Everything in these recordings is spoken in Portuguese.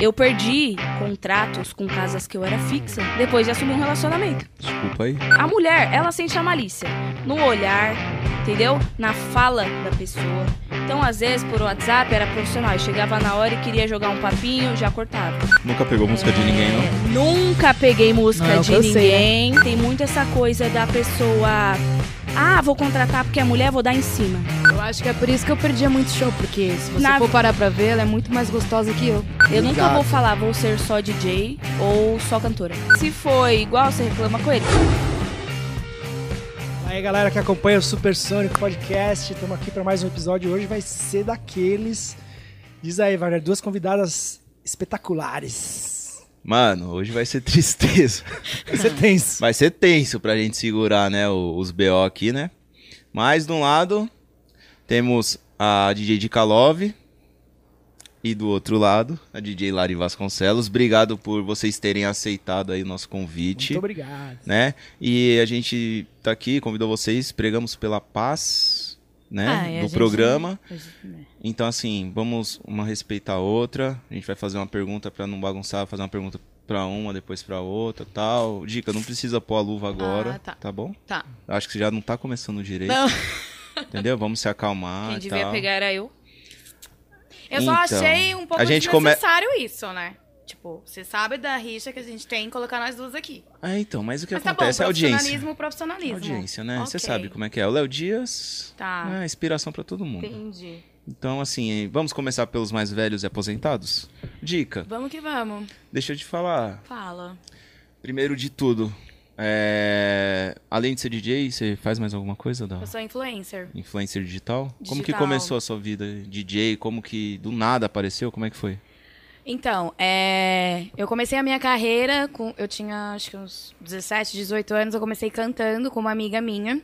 Eu perdi contratos com casas que eu era fixa depois de assumir um relacionamento. Desculpa aí. A mulher, ela sente a malícia no olhar, entendeu? Na fala da pessoa. Então, às vezes, por WhatsApp era profissional. Eu chegava na hora e queria jogar um papinho, já cortava. Nunca pegou música de ninguém, não? Nunca peguei música Não, é de que eu sei, ninguém. Tem muito essa coisa da pessoa. Ah, vou contratar porque é mulher, vou dar em cima. Eu acho que é por isso que eu perdia muito show, porque se você Na- for parar pra ver, ela é muito mais gostosa que eu. Eu nunca vou falar, vou ser só DJ ou só cantora. Se foi igual, você reclama com ele. Aí galera que acompanha o Super Sonic Podcast, estamos aqui para mais um episódio. Hoje vai ser daqueles. Diz aí, Wagner, duas convidadas espetaculares. Mano, hoje vai ser tristeza. Vai ser tenso. Vai ser tenso pra gente segurar, né, o- os BO aqui, né? Mas de um lado temos a DJ de Kalov e do outro lado a DJ Lari Vasconcelos. Obrigado por vocês terem aceitado aí o nosso convite, Muito obrigado. né? E a gente tá aqui, convidou vocês, pregamos pela paz, né, Ah, do gente- programa. Então, assim, vamos uma respeitar a outra. A gente vai fazer uma pergunta pra não bagunçar, fazer uma pergunta pra uma, depois pra outra tal. Dica, não precisa pôr a luva agora, Ah, tá. bom? Tá. Acho que você já não tá começando direito. Não. Entendeu? Vamos se acalmar Quem devia tal. pegar era eu. Eu só Então, achei um pouco gente come- desnecessário isso, né? Tipo, você sabe da rixa que a gente tem em colocar nós duas aqui. Ah, então, mas o que Mas tá bom, acontece é audiência. profissionalismo, profissionalismo. Audiência, né? Você Ok. sabe como é que é. O Léo Dias Tá. é inspiração pra todo mundo. Entendi. Então, assim, vamos começar pelos mais velhos e aposentados? Dica, Vamos que vamos. deixa eu te falar. Fala. Primeiro de tudo, é, além de ser DJ, você faz mais alguma coisa da Eu sou influencer. influencer digital? Como que Digital. começou a sua vida DJ? Como que do nada apareceu? Como é que foi? Então, é, eu comecei a minha carreira com. Eu tinha acho que uns 17, 18 anos, eu comecei cantando com uma amiga minha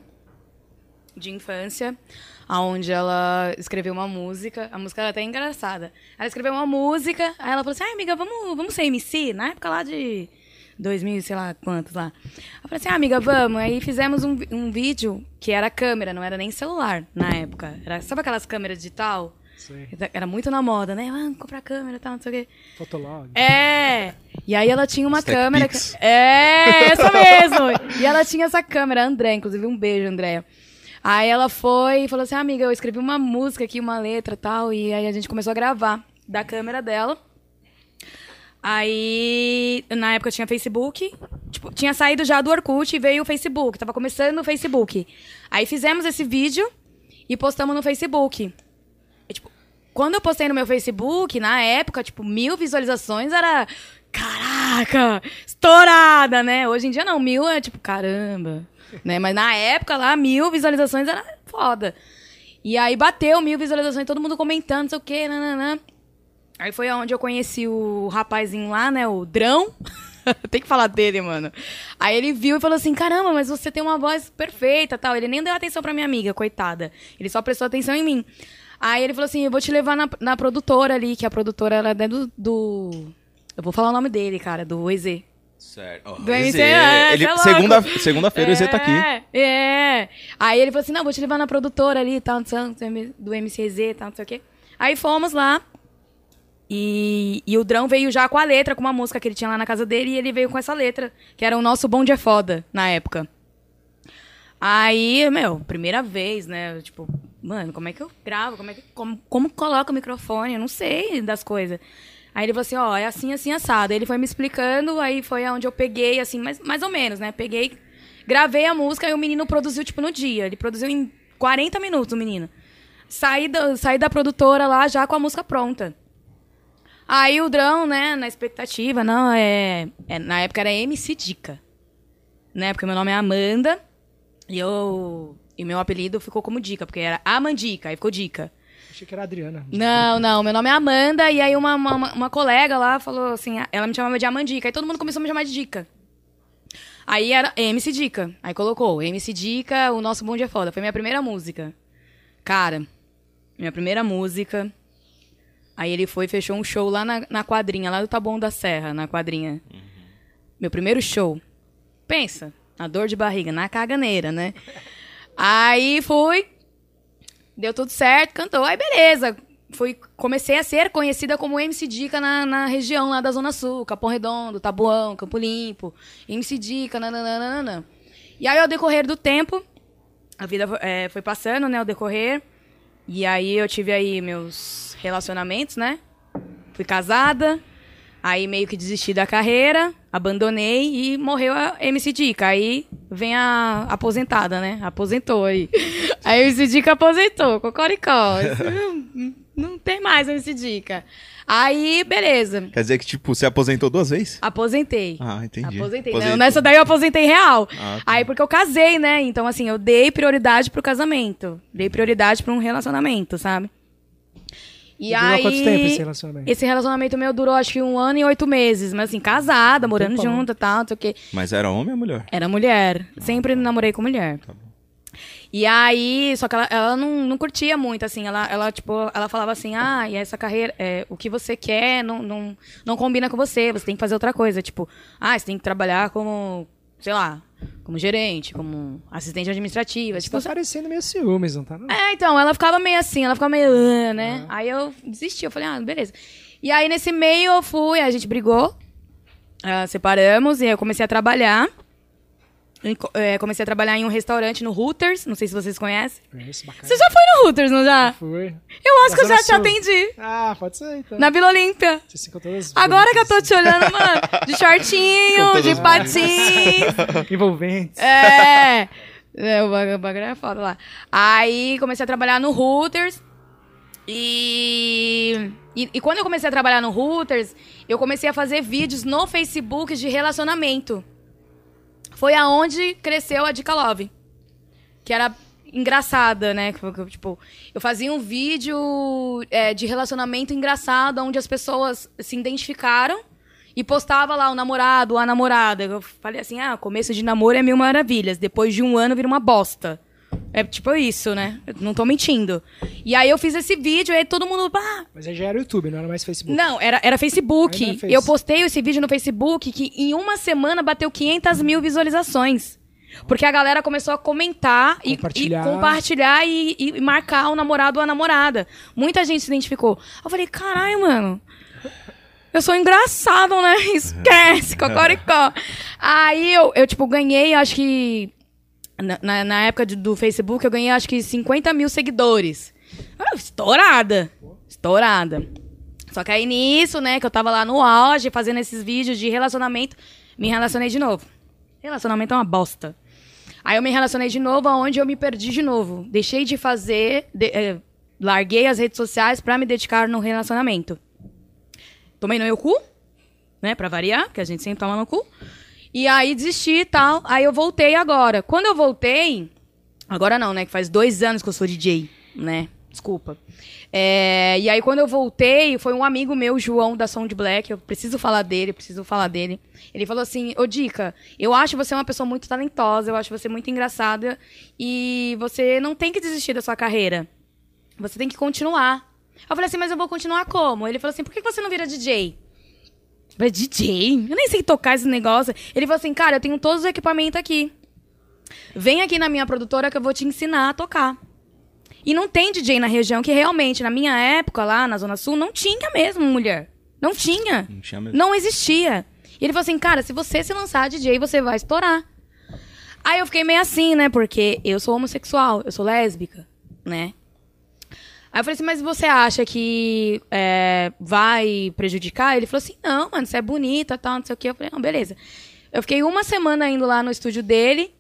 de infância, aonde ela escreveu uma música. A música era até engraçada. Ela escreveu uma música, aí ela falou assim: ai, amiga, vamos, vamos ser MC? Na época lá de 2000, sei lá quantos lá. Eu falei assim: ah, amiga, vamos. Aí fizemos um, um vídeo que era câmera, não era nem celular na época. Era, sabe aquelas câmeras digital? Sei. Era muito na moda, né? Ah, comprar câmera e tal, não sei o quê. Fotolog. É! E aí ela tinha uma Stack câmera. Que- É, essa mesmo! e ela tinha essa câmera, a André, inclusive, um beijo, Andréia. Aí ela foi e falou assim: amiga, eu escrevi uma música aqui, uma letra tal. E aí a gente começou a gravar da câmera dela. Aí, na época tinha Facebook. Tipo, tinha saído já do Orkut e veio o Facebook. Tava começando o Facebook. Aí fizemos esse vídeo e postamos no Facebook. E, tipo, quando eu postei no meu Facebook, na época, tipo, mil visualizações era. Caraca! Estourada, né? Hoje em dia não, mil é tipo, caramba. Né? Mas na época lá, mil visualizações era foda. E aí bateu mil visualizações, todo mundo comentando, não sei o quê, nananã. Aí foi onde eu conheci o rapazinho lá, né? O Drão. tem que falar dele, mano. Aí ele viu e falou assim: caramba, mas você tem uma voz perfeita tal. Ele nem deu atenção pra minha amiga, coitada. Ele só prestou atenção em mim. Aí ele falou assim: eu vou te levar na, na produtora ali, que a produtora ela é do, do. Eu vou falar o nome dele, cara, do EZ. Certo. Do MC, é, Ele, é segunda, segunda-feira o Zé tá aqui. É, é. Aí ele falou assim: não, vou te levar na produtora ali, tal, sei- do MCZ tal, não sei o quê. Aí fomos lá. E, e o Drão veio já com a letra, com uma música que ele tinha lá na casa dele, e ele veio com essa letra, que era o nosso Bonde é Foda, na época. Aí, meu, primeira vez, né? Tipo, mano, como é que eu gravo? Como é que como, como coloca o microfone? Eu não sei das coisas. Aí ele falou assim, ó, é assim, assim, assado. Aí ele foi me explicando, aí foi onde eu peguei, assim, mais, mais ou menos, né? Peguei, gravei a música e o menino produziu, tipo, no dia. Ele produziu em 40 minutos, o menino. Saí da, saí da produtora lá já com a música pronta. Aí o Drão, né, na expectativa, não, é, é- Na época era MC Dica. Né, porque meu nome é Amanda. E eu. E meu apelido ficou como Dica, porque era Amandica, aí ficou Dica. Achei que era a Adriana. Não, não, meu nome é Amanda, e aí uma, uma, uma colega lá falou assim, ela me chamava de Amandica, aí todo mundo começou a me chamar de Dica. Aí era MC Dica, aí colocou MC Dica, o nosso bonde é foda, foi minha primeira música. Cara, minha primeira música, aí ele foi e fechou um show lá na, na quadrinha, lá do Taboão da Serra, na quadrinha. Meu primeiro show. Pensa, na dor de barriga, na caganeira, né? Aí fui, Deu tudo certo, cantou. Aí beleza. fui, comecei a ser conhecida como MC Dica na, na região lá da Zona Sul, Capão Redondo, Tabuão, Campo Limpo, MC Dica, nananana. E aí, ao decorrer do tempo, a vida é, foi passando, né, ao decorrer. E aí eu tive aí meus relacionamentos, né? Fui casada, aí meio que desisti da carreira, abandonei e morreu a MC Dica. Aí vem a aposentada, né? Aposentou aí. A MC Dica aposentou, cocoricó. Não tem mais MC Dica. Aí, beleza. Quer dizer que, tipo, você aposentou duas vezes? Aposentei. Ah, entendi. Aposentei. Aposentou. Não, nessa daí eu aposentei real. Ah, tá. Aí, porque eu casei, né? Então, assim, eu dei prioridade pro casamento. Dei prioridade pra um relacionamento, sabe? E, E durou aí. quanto tempo esse relacionamento? Esse relacionamento meu durou acho que um ano e oito meses. Mas assim, casada, morando tempão. junto e tal, não sei o quê. Mas era homem ou mulher? Era mulher. Sempre namorei com mulher. Tá bom. E aí, só que ela, ela não, não curtia muito, assim. Ela, ela, tipo, ela falava assim, ah, e essa carreira, é, o que você quer não, não, não combina com você, você tem que fazer outra coisa. Tipo, ah, você tem que trabalhar como, sei lá, como gerente, como assistente administrativa. Você Tipo, tá parecendo meio ciúmes, não tá? Não? é, então, ela ficava meio assim, ela ficava meio, "Ah", né? Aí eu desisti, eu falei, ah, beleza. E aí, nesse meio, eu fui, a gente brigou, ah, separamos, e eu comecei a trabalhar. Eh, comecei a trabalhar em um restaurante no Hooters, não sei se vocês conhecem. Conheço, bacana. Você já foi no Hooters, não já? Foi. Eu acho que eu já te atendi. Ah, pode ser então. Na Vila Olímpia. Agora que eu tô te olhando, mano, de shortinho, de patins. Envolventes. É. é o bagulho é foda lá. Aí comecei a trabalhar no Hooters. E, e, e quando eu comecei a trabalhar no Hooters, eu comecei a fazer vídeos no Facebook de relacionamento. Foi aonde cresceu a Dica Love. Que era engraçada, né? Tipo, eu fazia um vídeo é, de relacionamento engraçado, onde as pessoas se identificaram e postava lá o namorado, a namorada. Eu falei assim, ah, começo de namoro é mil maravilhas. Depois de um ano vira uma bosta. É tipo isso, né? Eu não tô mentindo. E aí eu fiz esse vídeo, e aí todo mundo. Ah, Mas aí já era YouTube, não era mais Facebook. não, era, era Facebook. Era. Eu postei esse vídeo no Facebook que em uma semana bateu 500 mil visualizações. Porque a galera começou a comentar e- Compartilhar. e compartilhar e, e marcar o namorado ou a namorada. Muita gente se identificou. Eu falei, caralho, mano. Eu sou engraçado, né? Esquece, cocoricó. Aí eu, eu, tipo, ganhei, acho que. Na, na- época de- do Facebook, eu ganhei, acho que 50 mil seguidores. Ah, estourada. Estourada. Só que aí nisso, né, que eu tava lá no auge, fazendo esses vídeos de relacionamento, me relacionei de novo. Relacionamento é uma bosta. Aí eu me relacionei de novo, aonde eu me perdi de novo. Deixei de fazer, de- eh, larguei as redes sociais pra me dedicar no relacionamento. Tomei no meu cu, né, pra variar, que a gente sempre toma no cu. E aí desisti e tal. Aí eu voltei agora. Quando eu voltei, agora não, né, que faz dois anos que eu sou DJ, né, desculpa. É, e aí quando eu voltei, foi um amigo meu, João, da Sound Black, eu preciso falar dele, preciso falar dele. Ele falou assim, ô Dica, eu acho você uma pessoa muito talentosa, eu acho você muito engraçada e você não tem que desistir da sua carreira. Você tem que continuar. Eu falei assim, mas eu vou continuar como? Ele falou assim, por que você não vira DJ? Falei, DJ? Eu nem sei tocar esse negócio. Ele falou assim, cara, eu tenho todos os equipamentos aqui. Vem aqui na minha produtora que eu vou te ensinar a tocar. E não tem DJ na região que realmente, na minha época, lá na Zona Sul, não tinha mesmo mulher. Não tinha. Não tinha mesmo. Não existia. E ele falou assim, cara, se você se lançar DJ, você vai estourar. Aí eu fiquei meio assim, né? Porque eu sou homossexual, eu sou lésbica, né? Aí eu falei assim, mas você acha que é, vai prejudicar? Ele falou assim, não, mano, você é bonita, tal, não sei o quê. Eu falei, não, beleza. Eu fiquei uma semana indo lá no estúdio dele,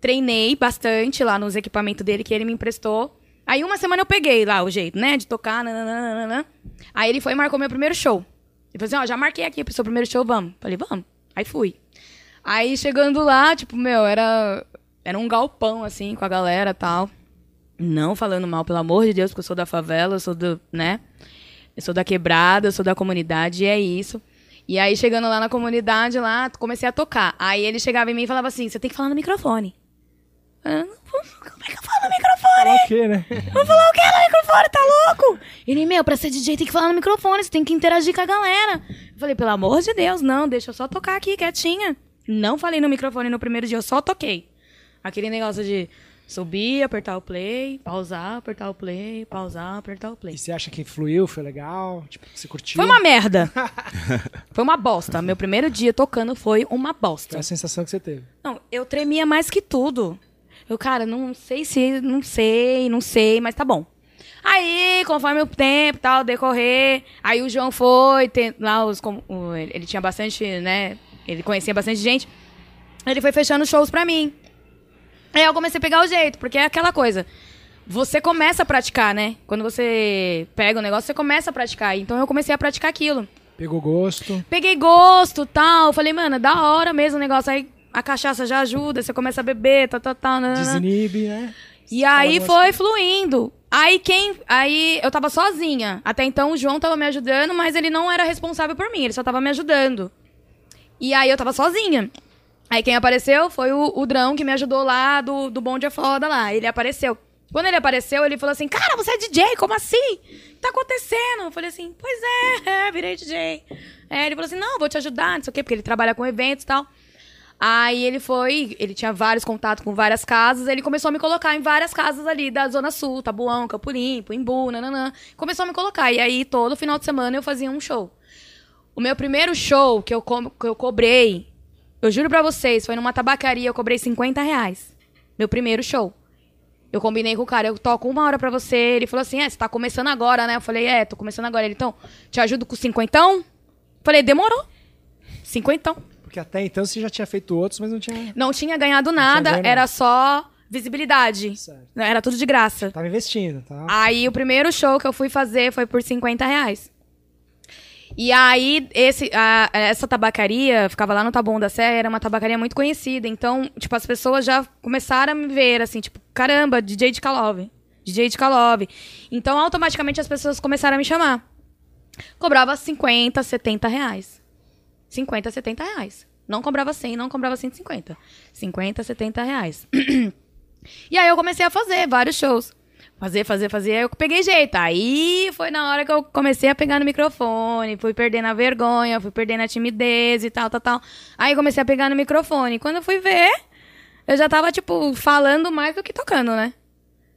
treinei bastante lá nos equipamentos dele que ele me emprestou. Aí uma semana eu peguei lá o jeito, né, de tocar, nananana. Aí ele foi e marcou meu primeiro show. Ele falou assim, ó, já marquei aqui pro seu primeiro show, vamos. Falei, vamos. Aí fui. Aí chegando lá, tipo, meu, era, era um galpão, assim, com a galera e tal. Não falando mal, pelo amor de Deus, porque eu sou da favela, eu sou do, né? Eu sou da quebrada, eu sou da comunidade, e é isso. E aí, chegando lá na comunidade, lá, comecei a tocar. Aí ele chegava em mim e falava assim, você tem que falar no microfone. Eu, Como é que eu falo no microfone? O quê, né? Vou falar o que no microfone, tá louco? Ele, meu, pra ser DJ tem que falar no microfone, você tem que interagir com a galera. Eu falei, pelo amor de Deus, não, deixa eu só tocar aqui, quietinha. Não falei no microfone no primeiro dia, eu só toquei. Aquele negócio de Subir, apertar o play, pausar, apertar o play, pausar, apertar o play. E você acha que fluiu, foi legal? Tipo, você curtiu? Foi uma merda. foi uma bosta. Meu primeiro dia tocando foi uma bosta. É a sensação que você teve. Não, eu tremia mais que tudo. Eu, cara, não sei se. Não sei, não sei, mas tá bom. Aí, conforme o tempo tal, decorrer, aí o João foi, tem, lá os. Ele tinha bastante, né? Ele conhecia bastante gente. Ele foi fechando shows pra mim. Aí eu comecei a pegar o jeito, porque é aquela coisa. Você começa a praticar, né? Quando você pega o negócio, você começa a praticar. Então eu comecei a praticar aquilo. Pegou gosto. Peguei gosto tal. Falei, mano, é da hora mesmo o negócio. Aí a cachaça já ajuda, você começa a beber, tal, tal, tal. Desinibe, né? E aí foi fluindo. Aí quem. Aí eu tava sozinha. Até então o João tava me ajudando, mas ele não era responsável por mim, ele só tava me ajudando. E aí eu tava sozinha. Aí quem apareceu foi o, o Drão, que me ajudou lá do, do Bonde é Foda lá. Ele apareceu. Quando ele apareceu, ele falou assim: Cara, você é DJ, como assim? O que tá acontecendo? Eu falei assim: Pois é, virei DJ. É, ele falou assim: Não, vou te ajudar, não sei o quê, porque ele trabalha com eventos e tal. Aí ele foi, ele tinha vários contatos com várias casas, ele começou a me colocar em várias casas ali da Zona Sul, Tabuão, Campo Limpo, Imbu, nananã. Começou a me colocar. E aí, todo final de semana eu fazia um show. O meu primeiro show que eu, co- que eu cobrei, eu juro pra vocês, foi numa tabacaria, eu cobrei 50 reais. Meu primeiro show. Eu combinei com o cara, eu toco uma hora pra você. Ele falou assim: É, você tá começando agora, né? Eu falei: É, tô começando agora. Ele, então, te ajudo com cinquentão? Falei: Demorou. Cinquentão. Porque até então você já tinha feito outros, mas não tinha. Não tinha ganhado nada, ganho era só visibilidade. Certo. Era tudo de graça. Tava investindo, tá? Aí o primeiro show que eu fui fazer foi por 50 reais. E aí, esse, a- essa tabacaria, ficava lá no Taboão da Serra, era uma tabacaria muito conhecida. Então, tipo, as pessoas já começaram a me ver, assim, tipo, caramba, DJ de Kalov. DJ de Kalov. Então, automaticamente, as pessoas começaram a me chamar. Cobrava 50, 70 reais. 50, 70 reais. Não cobrava 100, não cobrava 150. 50, 70 reais. E aí eu comecei a fazer vários shows. Fazer, fazer, fazer. Aí eu peguei jeito. Aí foi na hora que eu comecei a pegar no microfone. Fui perdendo a vergonha, fui perdendo a timidez e tal, tal, tal. Aí comecei a pegar no microfone. Quando eu fui ver, eu já tava, tipo, falando mais do que tocando, né?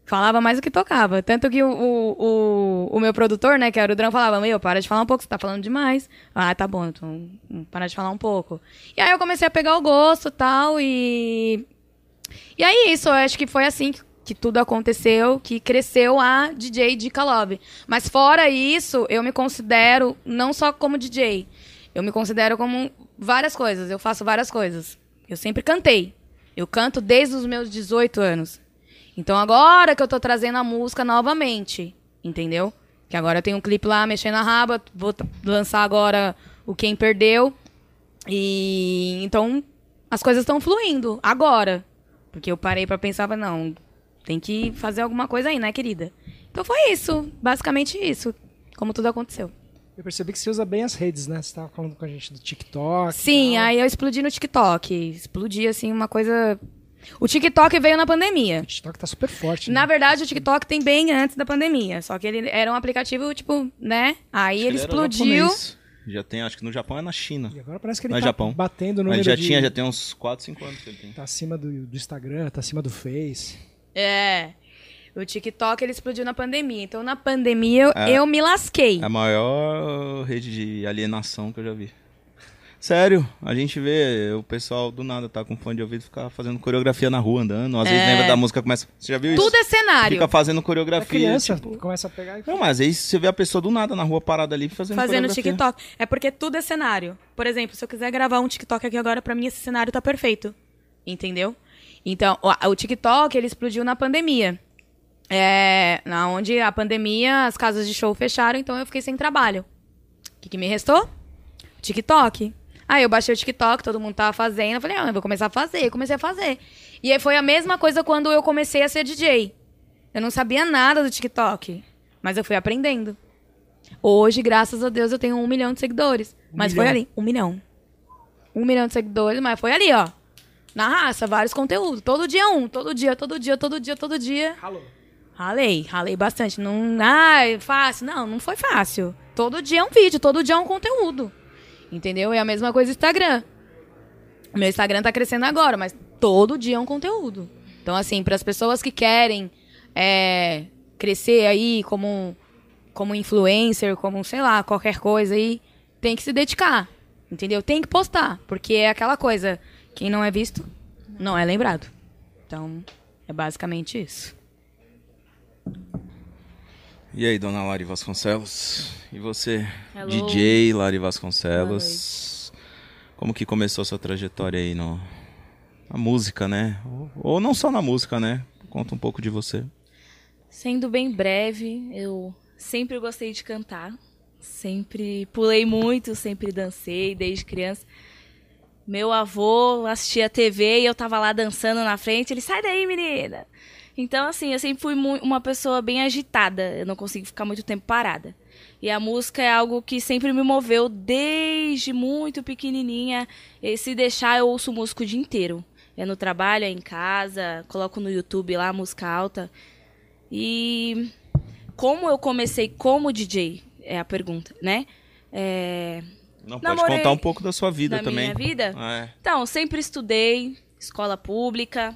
Falava mais do que tocava. Tanto que o, o, o, o meu produtor, né, que era o Drão, falava: Meu, para de falar um pouco, você tá falando demais. Ah, tá bom, então para de falar um pouco. E aí eu comecei a pegar o gosto tal, e e aí, isso, eu acho que foi assim que, que tudo aconteceu, que cresceu a DJ de Love. Mas fora isso, eu me considero não só como DJ, eu me considero como várias coisas, eu faço várias coisas. Eu sempre cantei. Eu canto desde os meus 18 anos. Então agora que eu tô trazendo a música novamente, entendeu? Que agora eu tenho um clipe lá mexendo a raba, vou lançar agora o Quem Perdeu. E então as coisas estão fluindo agora. Porque eu parei pra pensar, não, tem que fazer alguma coisa aí, né, querida? Então foi isso, basicamente isso, como tudo aconteceu. Eu percebi que você usa bem as redes, né? Você tava falando com a gente do TikTok. Sim, tal. aí eu explodi no TikTok. Explodi, assim, uma coisa. O TikTok veio na pandemia. O TikTok tá super forte. Na né? verdade, o TikTok tem bem antes da pandemia. Só que ele era um aplicativo, tipo, né? Aí ele era explodiu. japonês. Já tem, acho que no Japão é na China. E agora parece que ele Não é tá Japão. batendo o Mas já de... tinha, já tem uns 4, 5 anos que ele tem. Tá acima do, do Instagram, tá acima do Face. É. O TikTok ele explodiu na pandemia. Então, na pandemia, eu, É. eu me lasquei. É a maior rede de alienação que eu já vi. Sério, a gente vê o pessoal do nada tá com fone de ouvido ficar fazendo coreografia na rua andando. Às vezes É. lembra da música começa. Você já viu isso? Tudo é cenário. Fica fazendo A coreografia. criança tipo- começa a pegar e... Não, mas aí você vê a pessoa do nada na rua parada ali fazendo Fazendo coreografia. TikTok. É porque tudo é cenário. Por exemplo, se eu quiser gravar um TikTok aqui agora, pra mim esse cenário tá perfeito. Entendeu? Então, o, o TikTok, ele explodiu na pandemia. É, na onde a pandemia, as casas de show fecharam, então eu fiquei sem trabalho. O que, que me restou? TikTok. Aí eu baixei o TikTok, todo mundo tava fazendo. Eu falei, ah, eu vou começar a fazer. Eu comecei a fazer. E aí foi a mesma coisa quando eu comecei a ser DJ. Eu não sabia nada do TikTok, mas eu fui aprendendo. Hoje, graças a Deus, eu tenho um milhão de seguidores. mas foi milhão. ali, um milhão. Um milhão de seguidores, mas foi ali, ó. Na raça, vários conteúdos. Todo dia um, todo dia, todo dia, todo dia, todo dia. Alô. Ralei, ralei bastante. Não, ai, fácil. Não, não foi fácil. Todo dia é um vídeo, todo dia é um conteúdo. Entendeu? É a mesma coisa Instagram. O meu Instagram tá crescendo agora, mas todo dia é um conteúdo. Então, assim, para as pessoas que querem é, crescer aí como, como influencer, como, sei lá, qualquer coisa aí, tem que se dedicar. Entendeu? Tem que postar. Porque é aquela coisa. Quem não é visto, não é lembrado. Então, é basicamente isso. E aí, dona Lari Vasconcelos? E você, Hello. DJ Lari Vasconcelos? Como que começou a sua trajetória aí no, na música, né? Ou, ou não só na música, né? Conta um pouco de você. Sendo bem breve, eu sempre gostei de cantar. Sempre pulei muito, sempre dancei desde criança. Meu avô assistia TV e eu tava lá dançando na frente. Ele, sai daí, menina! Então, assim, eu sempre fui uma pessoa bem agitada. Eu não consigo ficar muito tempo parada. E a música é algo que sempre me moveu desde muito pequenininha. E se deixar, eu ouço música o dia inteiro. É no trabalho, é em casa, coloco no YouTube lá música alta. E como eu comecei como DJ, é a pergunta, né? É, Não, pode Namorei contar um pouco da sua vida da também. minha vida? É. Então, sempre estudei, escola pública.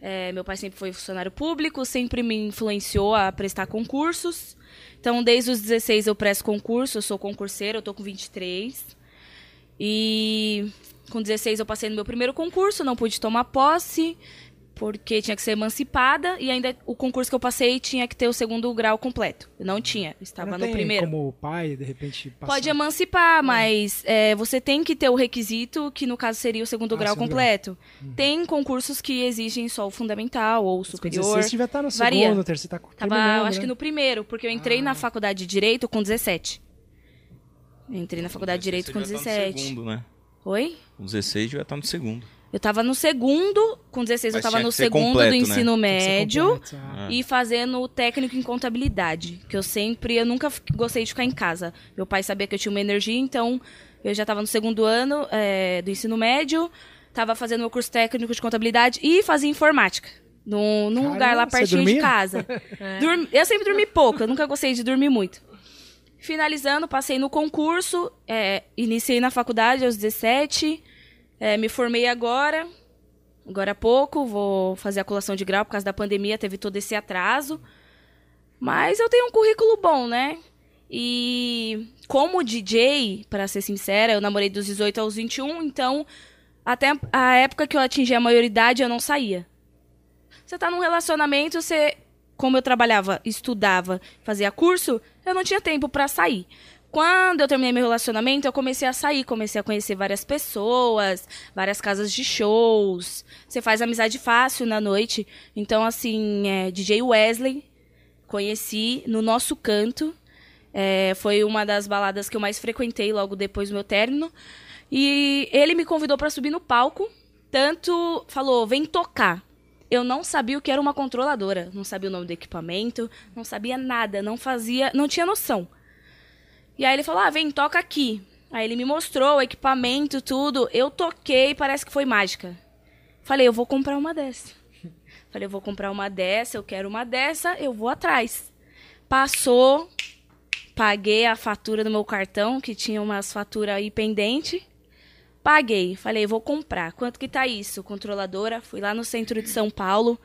é, meu pai sempre foi funcionário público, sempre me influenciou a prestar concursos. Então, desde os 16 eu presto concurso, eu sou concurseira, eu tô com 23. E com 16 eu passei no meu primeiro concurso, não pude tomar posse, porque tinha que ser emancipada. E ainda o concurso que eu passei tinha que ter o segundo grau completo. Eu não tinha, estava não no tem primeiro. como o pai, de repente, passar... Pode emancipar, mas é, você tem que ter o requisito, que no caso seria o segundo Ah, grau segundo completo. Tem concursos que exigem só o fundamental ou o superior. 16 devia estar no Varia. segundo, terceiro, tá Tava, acho né? que no primeiro, porque eu entrei na faculdade de Direito com 17. Eu entrei na faculdade de Direito com Você devia estar no 17. segundo, né? Oi? Com 16 devia estar no segundo. Eu tava no segundo, com 16 eu Mas tava tinha no segundo completo, do né? ensino ser médio. completo, ah. E fazendo o técnico em contabilidade, que eu sempre, eu nunca gostei de ficar em casa. Meu pai sabia que eu tinha uma energia, então eu já estava no segundo ano é, do ensino médio, estava fazendo meu curso técnico de contabilidade e fazia informática. Num, num Caramba, lugar lá pertinho de casa. Dormi- eu sempre dormi pouco, eu nunca gostei de dormir muito. Finalizando, passei no concurso, é, iniciei na faculdade aos 17, é, me formei agora, agora há pouco, vou fazer a colação de grau por causa da pandemia, teve todo esse atraso. Mas eu tenho um currículo bom, né? E como DJ, para ser sincera, eu namorei dos 18 aos 21, então até a época que eu atingi a maioridade eu não saía. Você tá num relacionamento, você como eu trabalhava, estudava, fazia curso, eu não tinha tempo para sair. Quando eu terminei meu relacionamento, eu comecei a sair, comecei a conhecer várias pessoas, várias casas de shows. Você faz amizade fácil na noite. Então, assim, é, DJ Wesley, conheci no nosso canto. É, foi uma das baladas que eu mais frequentei logo depois do meu término. E ele me convidou para subir no palco. Tanto falou, vem tocar. Eu não sabia o que era uma controladora, não sabia o nome do equipamento, não sabia nada, não fazia, não tinha noção. E aí ele falou: "Ah, vem, toca aqui". Aí ele me mostrou o equipamento, tudo. Eu toquei, parece que foi mágica. Falei: "Eu vou comprar uma dessa". Falei: "Eu vou comprar uma dessa, eu quero uma dessa, eu vou atrás". Passou, paguei a fatura do meu cartão, que tinha umas faturas aí pendente. Paguei. Falei, vou comprar. Quanto que tá isso? Controladora. Fui lá no centro de São Paulo.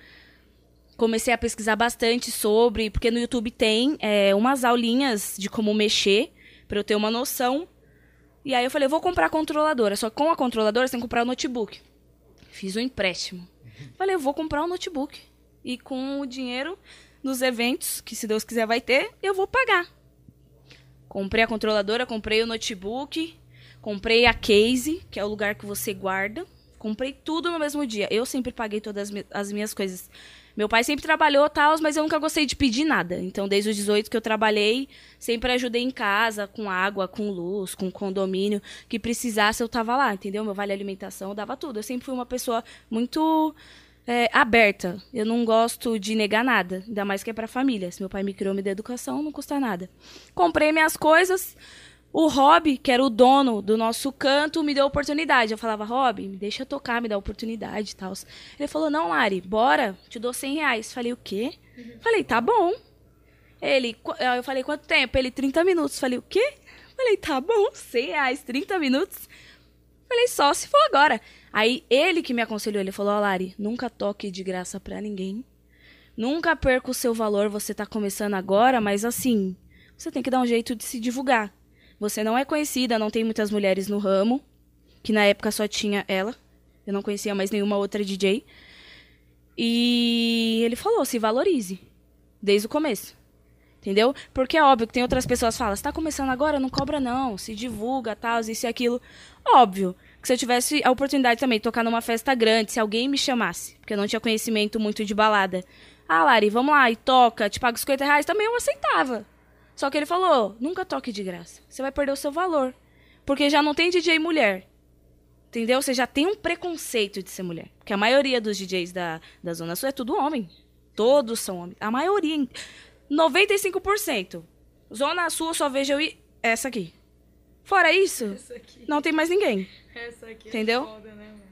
Comecei a pesquisar bastante sobre, porque no YouTube tem é, umas aulinhas de como mexer, pra eu ter uma noção. E aí eu falei, vou comprar a controladora. Só que com a controladora você tem que comprar o notebook. Fiz um empréstimo. Falei, eu vou comprar um notebook. E com o dinheiro dos eventos, que se Deus quiser vai ter, eu vou pagar. Comprei a controladora, comprei o notebook, comprei a case, que é o lugar que você guarda. Comprei tudo no mesmo dia. Eu sempre paguei todas as minhas coisas. Meu pai sempre trabalhou tal, mas eu nunca gostei de pedir nada. Então, desde os 18 que eu trabalhei, sempre ajudei em casa, com água, com luz, com condomínio. Que precisasse, eu tava lá, entendeu? Meu vale alimentação, eu dava tudo. Eu sempre fui uma pessoa muito é, aberta. Eu não gosto de negar nada, ainda mais que é pra família. Se meu pai me criou, me deu educação, não custa nada. Comprei minhas coisas. O Rob, que era o dono do nosso canto, me deu oportunidade. Eu falava, Rob, me deixa tocar, me dá oportunidade e tal. Ele falou, não, Lari, bora, te dou 100 reais. Falei, o quê? Falei, tá bom. Ele, eu falei, quanto tempo? Ele, 30 minutos. Falei, o quê? Falei, tá bom, 100 reais, 30 minutos. Falei, só se for agora. Aí ele que me aconselhou, ele falou, ó, Lari, nunca toque de graça pra ninguém. Nunca perca o seu valor, você tá começando agora, mas assim, você tem que dar um jeito de se divulgar. Você não é conhecida, não tem muitas mulheres no ramo, que na época só tinha ela. Eu não conhecia mais nenhuma outra DJ. E ele falou, se valorize. Desde o começo. Entendeu? Porque é óbvio que tem outras pessoas que falam, você tá começando agora, não cobra não, se divulga, tal, isso e aquilo. Óbvio que se eu tivesse a oportunidade também de tocar numa festa grande, se alguém me chamasse, porque eu não tinha conhecimento muito de balada. Ah, Lari, vamos lá, e toca, te pago 50 reais, também eu aceitava. Só que ele falou, nunca toque de graça. Você vai perder o seu valor. Porque já não tem DJ mulher. Entendeu? Você já tem um preconceito de ser mulher. Porque a maioria dos DJs da, da Zona Sul é tudo homem. Todos são homens. A maioria. 95%. Zona Sul eu só vejo eu e essa aqui. Fora isso, não tem mais ninguém. Essa aqui Entendeu? foda, né, mano?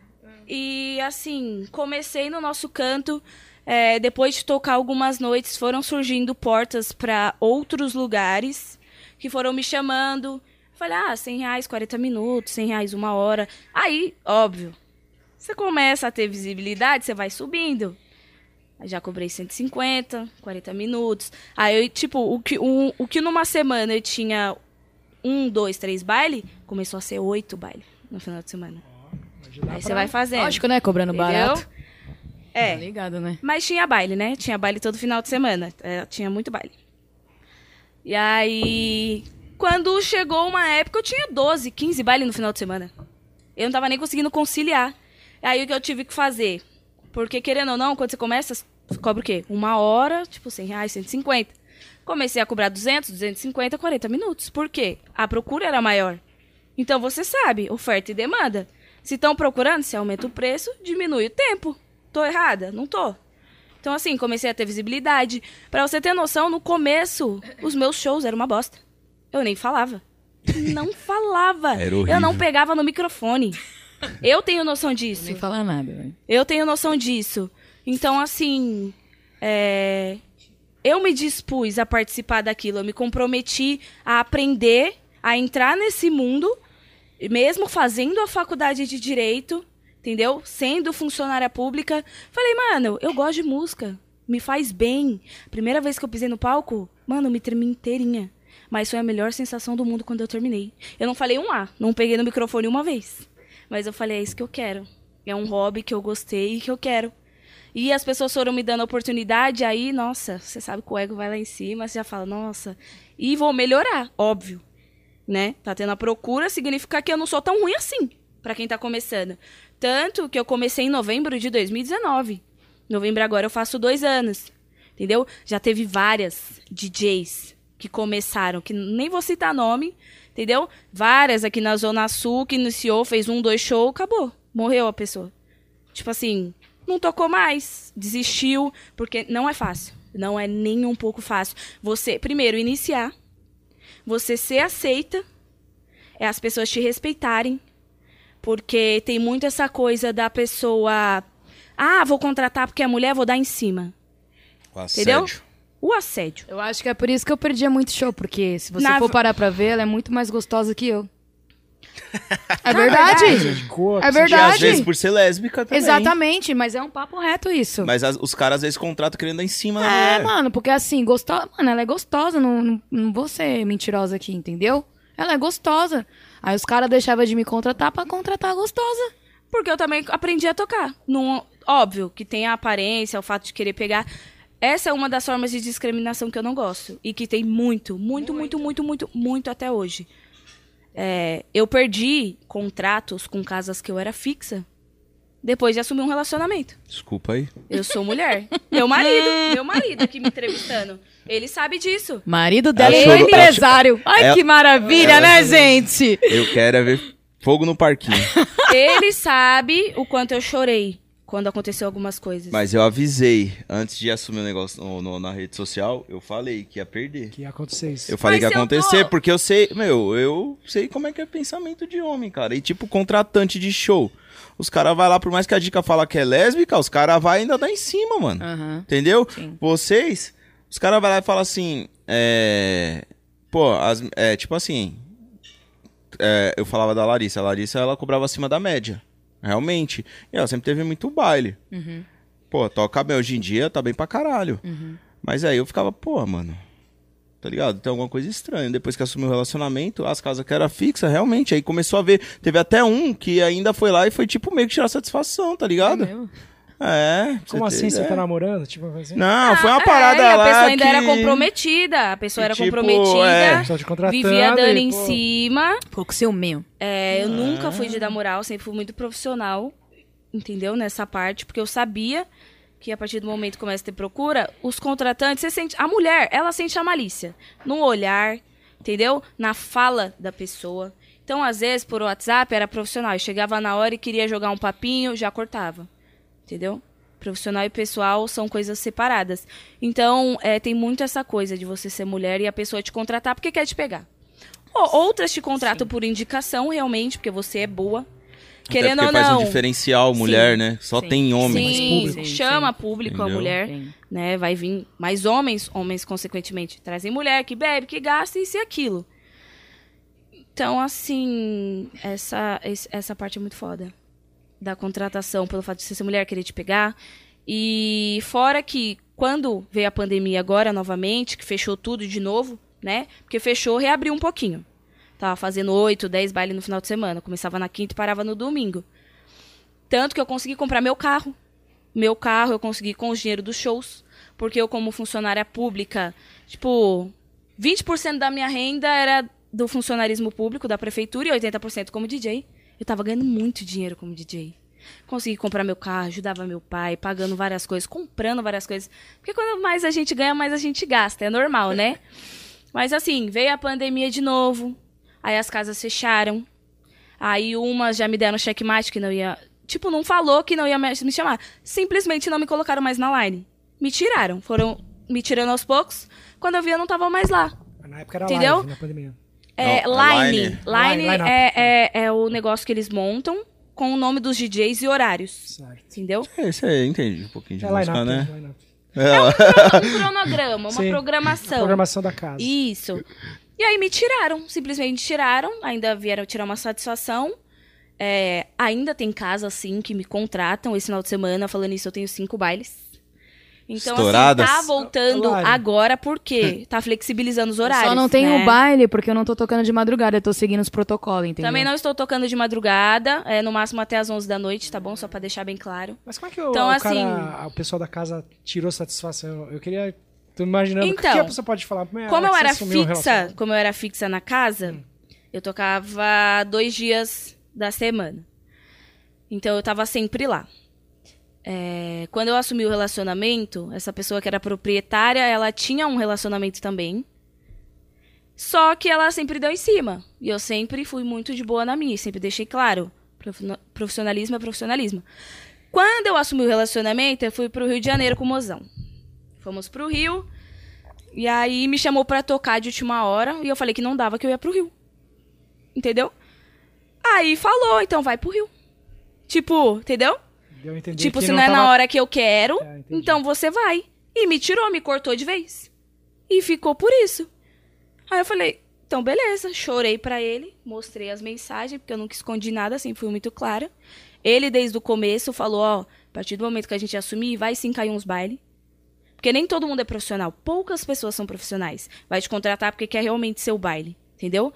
E assim, comecei no nosso canto. É, depois de tocar algumas noites, foram surgindo portas para outros lugares que foram me chamando. Falei, ah, 100 reais, 40 minutos, 100 reais, uma hora. Aí, óbvio, você começa a ter visibilidade, você vai subindo. Aí já cobrei 150, 40 minutos. Aí, eu, tipo, o que, um- o que numa semana eu tinha um, dois, três baile, começou a ser oito baile no final de semana. Aí você pra- vai fazendo. Lógico, né? Cobrando Entendeu? barato. É. Tá ligado, né? Mas tinha baile, né? Tinha baile todo final de semana. É, tinha muito baile. E aí, quando chegou uma época, eu tinha 12, 15 baile no final de semana. Eu não tava nem conseguindo conciliar. Aí o que eu tive que fazer? Porque, querendo ou não, quando você começa, você cobra o quê? Uma hora, tipo, 100 reais, 150. Comecei a cobrar 200, 250, 40 minutos. Por quê? A procura era maior. Então você sabe, oferta e demanda. Se estão procurando, se aumenta o preço, diminui o tempo. Tô errada? Não tô. Então, assim, comecei a ter visibilidade. Pra você ter noção, no começo, os meus shows eram uma bosta. Eu nem falava. Não falava. Era eu não pegava no microfone. Eu tenho noção disso. Nem falar nada, velho. Eu tenho noção disso. Então, assim, é, eu me dispus a participar daquilo. Eu me comprometi a aprender, a entrar nesse mundo, mesmo fazendo a faculdade de direito, entendeu? Sendo funcionária pública. Falei, mano, eu gosto de música. Me faz bem. Primeira vez que eu pisei no palco, mano, me tremi inteirinha. Mas foi a melhor sensação do mundo quando eu terminei. Eu não falei um A, não peguei no microfone uma vez. Mas eu falei, é isso que eu quero. É um hobby que eu gostei e que eu quero. E as pessoas foram me dando oportunidade, aí, nossa, você sabe que o ego vai lá em cima, você já fala, nossa. E vou melhorar, óbvio. Né? Tá tendo a procura, significa que eu não sou tão ruim assim, pra quem tá começando. Tanto que eu comecei em novembro de 2019. Novembro agora eu faço dois anos. Entendeu? Já teve várias DJs que começaram, que nem vou citar nome, entendeu? Várias aqui na Zona Sul que iniciou, fez um, dois shows, acabou. Morreu a pessoa. Tipo assim, não tocou mais, desistiu, porque não é fácil. Não é nem um pouco fácil. Você, primeiro, iniciar, você ser aceita, é as pessoas te respeitarem, porque tem muito essa coisa da pessoa, ah, vou contratar porque é mulher, vou dar em cima. O Entendeu? assédio. O assédio. Eu acho que é por isso que eu perdia muito show, porque se você Na- for parar pra ver, ela é muito mais gostosa que eu. É verdade. É assim, E verdade. às vezes por ser lésbica também. Exatamente, mas é um papo reto isso. Mas as- os caras às vezes contratam querendo dar em cima da É, mano, porque assim, gostosa. Mano, ela é gostosa, não, não, não vou ser mentirosa aqui, entendeu? Ela é gostosa. Aí os caras deixavam de me contratar pra contratar a gostosa. Porque eu também aprendi a tocar. Não, óbvio que tem a aparência, o fato de querer pegar. Essa é uma das formas de discriminação que eu não gosto. E que tem muito, muito, muito, muito, muito, muito até hoje. É, eu perdi contratos com casas que eu era fixa depois de assumir um relacionamento. Desculpa aí. Eu sou mulher. meu marido, meu marido aqui me entrevistando. Ele sabe disso. Marido dela é Ela chorou- empresário. Ai, ela- que maravilha, ela- né, gente? Eu quero é ver fogo no parquinho. Ele sabe o quanto eu chorei quando aconteceu algumas coisas. Mas eu avisei, antes de assumir o negócio no- no- na rede social, eu falei que ia perder. Que ia acontecer isso. Eu falei Mas que ia eu tô- acontecer, porque eu sei, meu, eu sei como é que é pensamento de homem, cara. E tipo, contratante de show. Os caras vai lá, por mais que a dica fala que é lésbica, os caras vai ainda dar em cima, mano. Aham. Entendeu? Sim. Vocês, os caras vai lá e falam assim, é. Pô, as, é tipo assim. é, eu falava da Larissa. A Larissa, ela cobrava acima da média. Realmente. E ela sempre teve muito baile. Pô, toca bem. Hoje em dia tá bem pra caralho. Mas aí eu ficava, pô, mano. Tá ligado? Tem alguma coisa estranha. Depois que assumiu o relacionamento, as casas que era fixa, realmente. Aí começou a ver. Teve até um que ainda foi lá e foi tipo meio que tirar satisfação, tá ligado? É. pra Como você assim? Você ideia. tá namorando? Tipo assim? Não, foi uma É, parada a lá. pessoa ainda que... era comprometida. A pessoa que, era tipo, comprometida. é. Vivia dando e, em pô, cima. Pouco seu meu. É, eu nunca Ah. fui de dar moral, sempre fui muito profissional, entendeu? Nessa parte, porque eu sabia que a partir do momento que começa a ter procura, os contratantes, você sente. A mulher, ela sente a malícia. No olhar, entendeu? Na fala da pessoa. Então, às vezes, por WhatsApp, era profissional. Eu chegava na hora e queria jogar um papinho, já cortava. Entendeu? Profissional e pessoal são coisas separadas. Então, é, tem muito essa coisa de você ser mulher e a pessoa te contratar porque quer te pegar. Ou- outras te contratam por indicação, realmente, porque você é boa. Querendo ou faz não. um diferencial mulher, né? Só Sim. tem homem. Sim, público. chama público a Entendeu? mulher, Sim. né? Vai vir mais homens, homens consequentemente trazem mulher que bebe, que gasta isso e aquilo. Então, assim, essa essa parte é muito foda da contratação pelo fato de você ser mulher querer te pegar e fora que quando veio a pandemia agora novamente, que fechou tudo de novo, né? Porque fechou, reabriu um pouquinho. Tava fazendo 8, 10 bailes no final de semana. Começava na quinta e parava no domingo. Tanto que eu consegui comprar meu carro. Meu carro eu consegui com o dinheiro dos shows. Porque eu, como funcionária pública, tipo, 20% da minha renda era do funcionarismo público, da prefeitura, e 80% como DJ. Eu tava ganhando muito dinheiro como DJ. Consegui comprar meu carro, ajudava meu pai, pagando várias coisas, comprando várias coisas. Porque quando mais a gente ganha, mais a gente gasta. É normal, né? Mas assim, veio a pandemia de novo. Aí as casas fecharam. Aí umas já me deram checkmate que não ia. Tipo, não falou que não ia me chamar. Simplesmente não me colocaram mais na line. Me tiraram. Foram me tirando aos poucos. Quando eu vi, eu não tava mais lá. Na época era Entendeu? live, na pandemia. É, Não, a line. line. Line, Line- é, é, é o negócio que eles montam com o nome dos DJs e horários. Certo. Entendeu? É, isso aí, entendi um pouquinho de É música, line-up, né? é line-up. Um cronograma, uma Sim. programação. Programação da casa. Isso. E aí me tiraram, simplesmente tiraram, ainda vieram tirar uma satisfação. É, ainda tem casa, assim, que me contratam esse final de semana. Falando isso, eu tenho cinco bailes. Então, Estouradas. assim, tá voltando Lari. agora porque tá flexibilizando os horários. Só não tem né? o baile porque eu não tô tocando de madrugada, eu tô seguindo os protocolos, entendeu? Também não estou tocando de madrugada, é, no máximo até às 11 da noite, tá bom? Só pra deixar bem claro. Mas como é que o, Então, o assim- cara, o pessoal da casa tirou satisfação? Eu queria. Tô imaginando o que Então, que a pessoa pode falar. "Meu, Como eu era fixa, relacionamento." como eu era fixa na casa, eu tocava dois dias da semana. Então eu tava sempre lá. É, quando eu assumi o relacionamento, essa pessoa que era proprietária, ela tinha um relacionamento também. Só que ela sempre deu em cima. E eu sempre fui muito de boa na minha, sempre deixei claro. profi- Profissionalismo é profissionalismo. Quando eu assumi o relacionamento, eu fui pro Rio de Janeiro com o mozão. Fomos pro Rio. E aí me chamou pra tocar de última hora. E eu falei que não dava, que eu ia pro Rio. Entendeu? Aí falou, então vai pro Rio. Tipo, entendeu? Deu a entender Tipo, que se não, é na tava- hora que eu quero, É, então você vai. E me tirou, me cortou de vez. E ficou por isso. Aí eu falei, então beleza. Chorei pra ele, mostrei as mensagens, porque eu nunca escondi nada, assim, fui muito clara. Ele, desde o começo, falou, ó, a partir do momento que a gente assumir, vai sim cair uns baile. Porque nem todo mundo é profissional. Poucas pessoas são profissionais. Vai te contratar porque quer realmente ser o baile. Entendeu?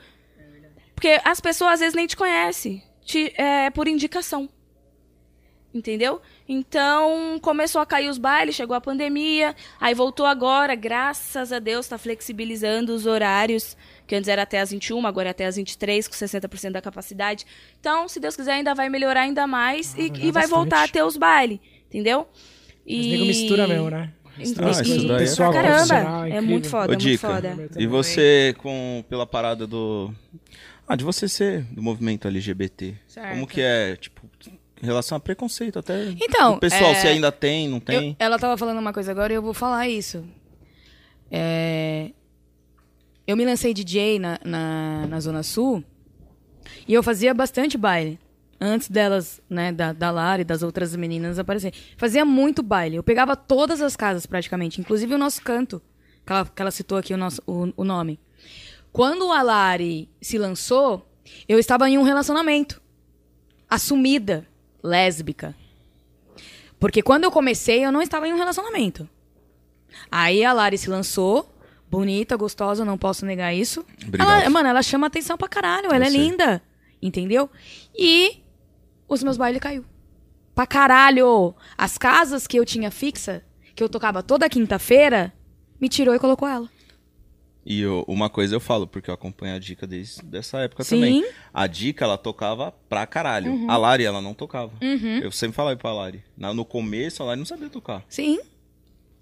Porque as pessoas às vezes nem te conhecem. Te, é por indicação. Entendeu? Então, começou a cair os bailes, chegou a pandemia, aí voltou agora, graças a Deus, está flexibilizando os horários, que antes era até as 21, agora é até as 23, com 60% da capacidade. Então, se Deus quiser, ainda vai melhorar ainda mais Ah, e, e vai bastante. voltar a ter os bailes, entendeu? Mas nego mistura mesmo, né? Ah, isso e- daí é pessoal caramba, é incrível. muito foda, Ô, é muito Dica, foda. e você, com, pela parada do... Ah, de você ser do movimento LGBT. Certo. Como que é, tipo, em relação a preconceito até Então, do pessoal, é, se ainda tem, não Eu- tem? ela tava falando uma coisa agora e eu vou falar isso. É, eu me lancei DJ na, na, na Zona Sul e eu fazia bastante baile. Antes delas, né, da, da Lara e das outras meninas aparecerem. Fazia muito baile. Eu pegava todas as casas praticamente, inclusive o nosso canto, que ela, que ela citou aqui o, nosso, o, o nome. Quando a Lari se lançou, eu estava em um relacionamento. Assumida, lésbica. Porque quando eu comecei, eu não estava em um relacionamento. Aí a Lari se lançou, bonita, gostosa, não posso negar isso. Ela, mano, ela chama atenção pra caralho, ela Eu é sei. linda. Entendeu? E os meus bailes caiu. Pra caralho! As casas que eu tinha fixa, que eu tocava toda quinta-feira, me tirou e colocou ela. E eu- uma coisa eu falo, porque eu acompanho a dica desde dessa época Sim. Uhum. também. A dica, ela tocava pra caralho. A Lari, ela não tocava. Eu sempre falava pra Lari. Na- No começo, a Lari não sabia tocar. Sim.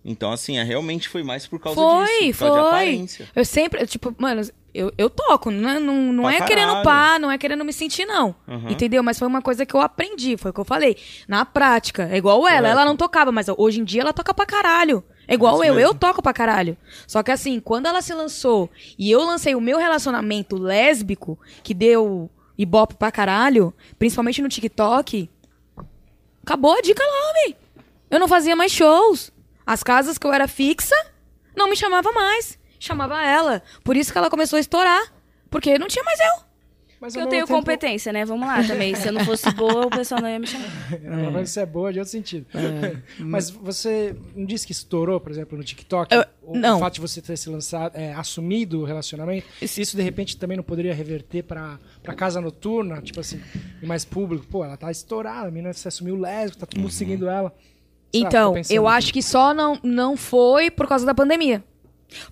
Então, assim, é, realmente foi mais por causa Foi, disso. Por causa foi. aparência. Eu sempre, tipo, mano, eu, eu toco, não, é- não, não Pra é querendo pá, não é querendo me sentir, não. Uhum. Entendeu? Mas foi uma coisa que eu aprendi, foi o que eu falei. Na prática, é igual ela, ela não tocava, mas hoje em dia ela toca pra caralho. É igual eu, eu mesmo. toco pra caralho. Só que assim, quando ela se lançou e eu lancei o meu relacionamento lésbico, que deu ibope pra caralho, principalmente no TikTok, acabou a dica lá, homem. Eu não fazia mais shows. As casas que eu era fixa não me chamava mais. Chamava ela. Por isso que ela começou a estourar. Porque não tinha mais eu. Mas Porque eu tenho tempo- competência, né? Vamos lá também. Se eu não fosse boa, o pessoal não ia me chamar. Ela vai ser boa de outro sentido. Mas você não disse que estourou, por exemplo, no TikTok? Eu- o, não. o fato de você ter se lançado, é, assumido o relacionamento, isso de repente também não poderia reverter pra, pra casa noturna, tipo assim, e mais público? Pô, ela tá estourada, a menina se assumiu lésbica, tá todo mundo seguindo ela. Então, pensando eu acho que só não, não foi por causa da pandemia.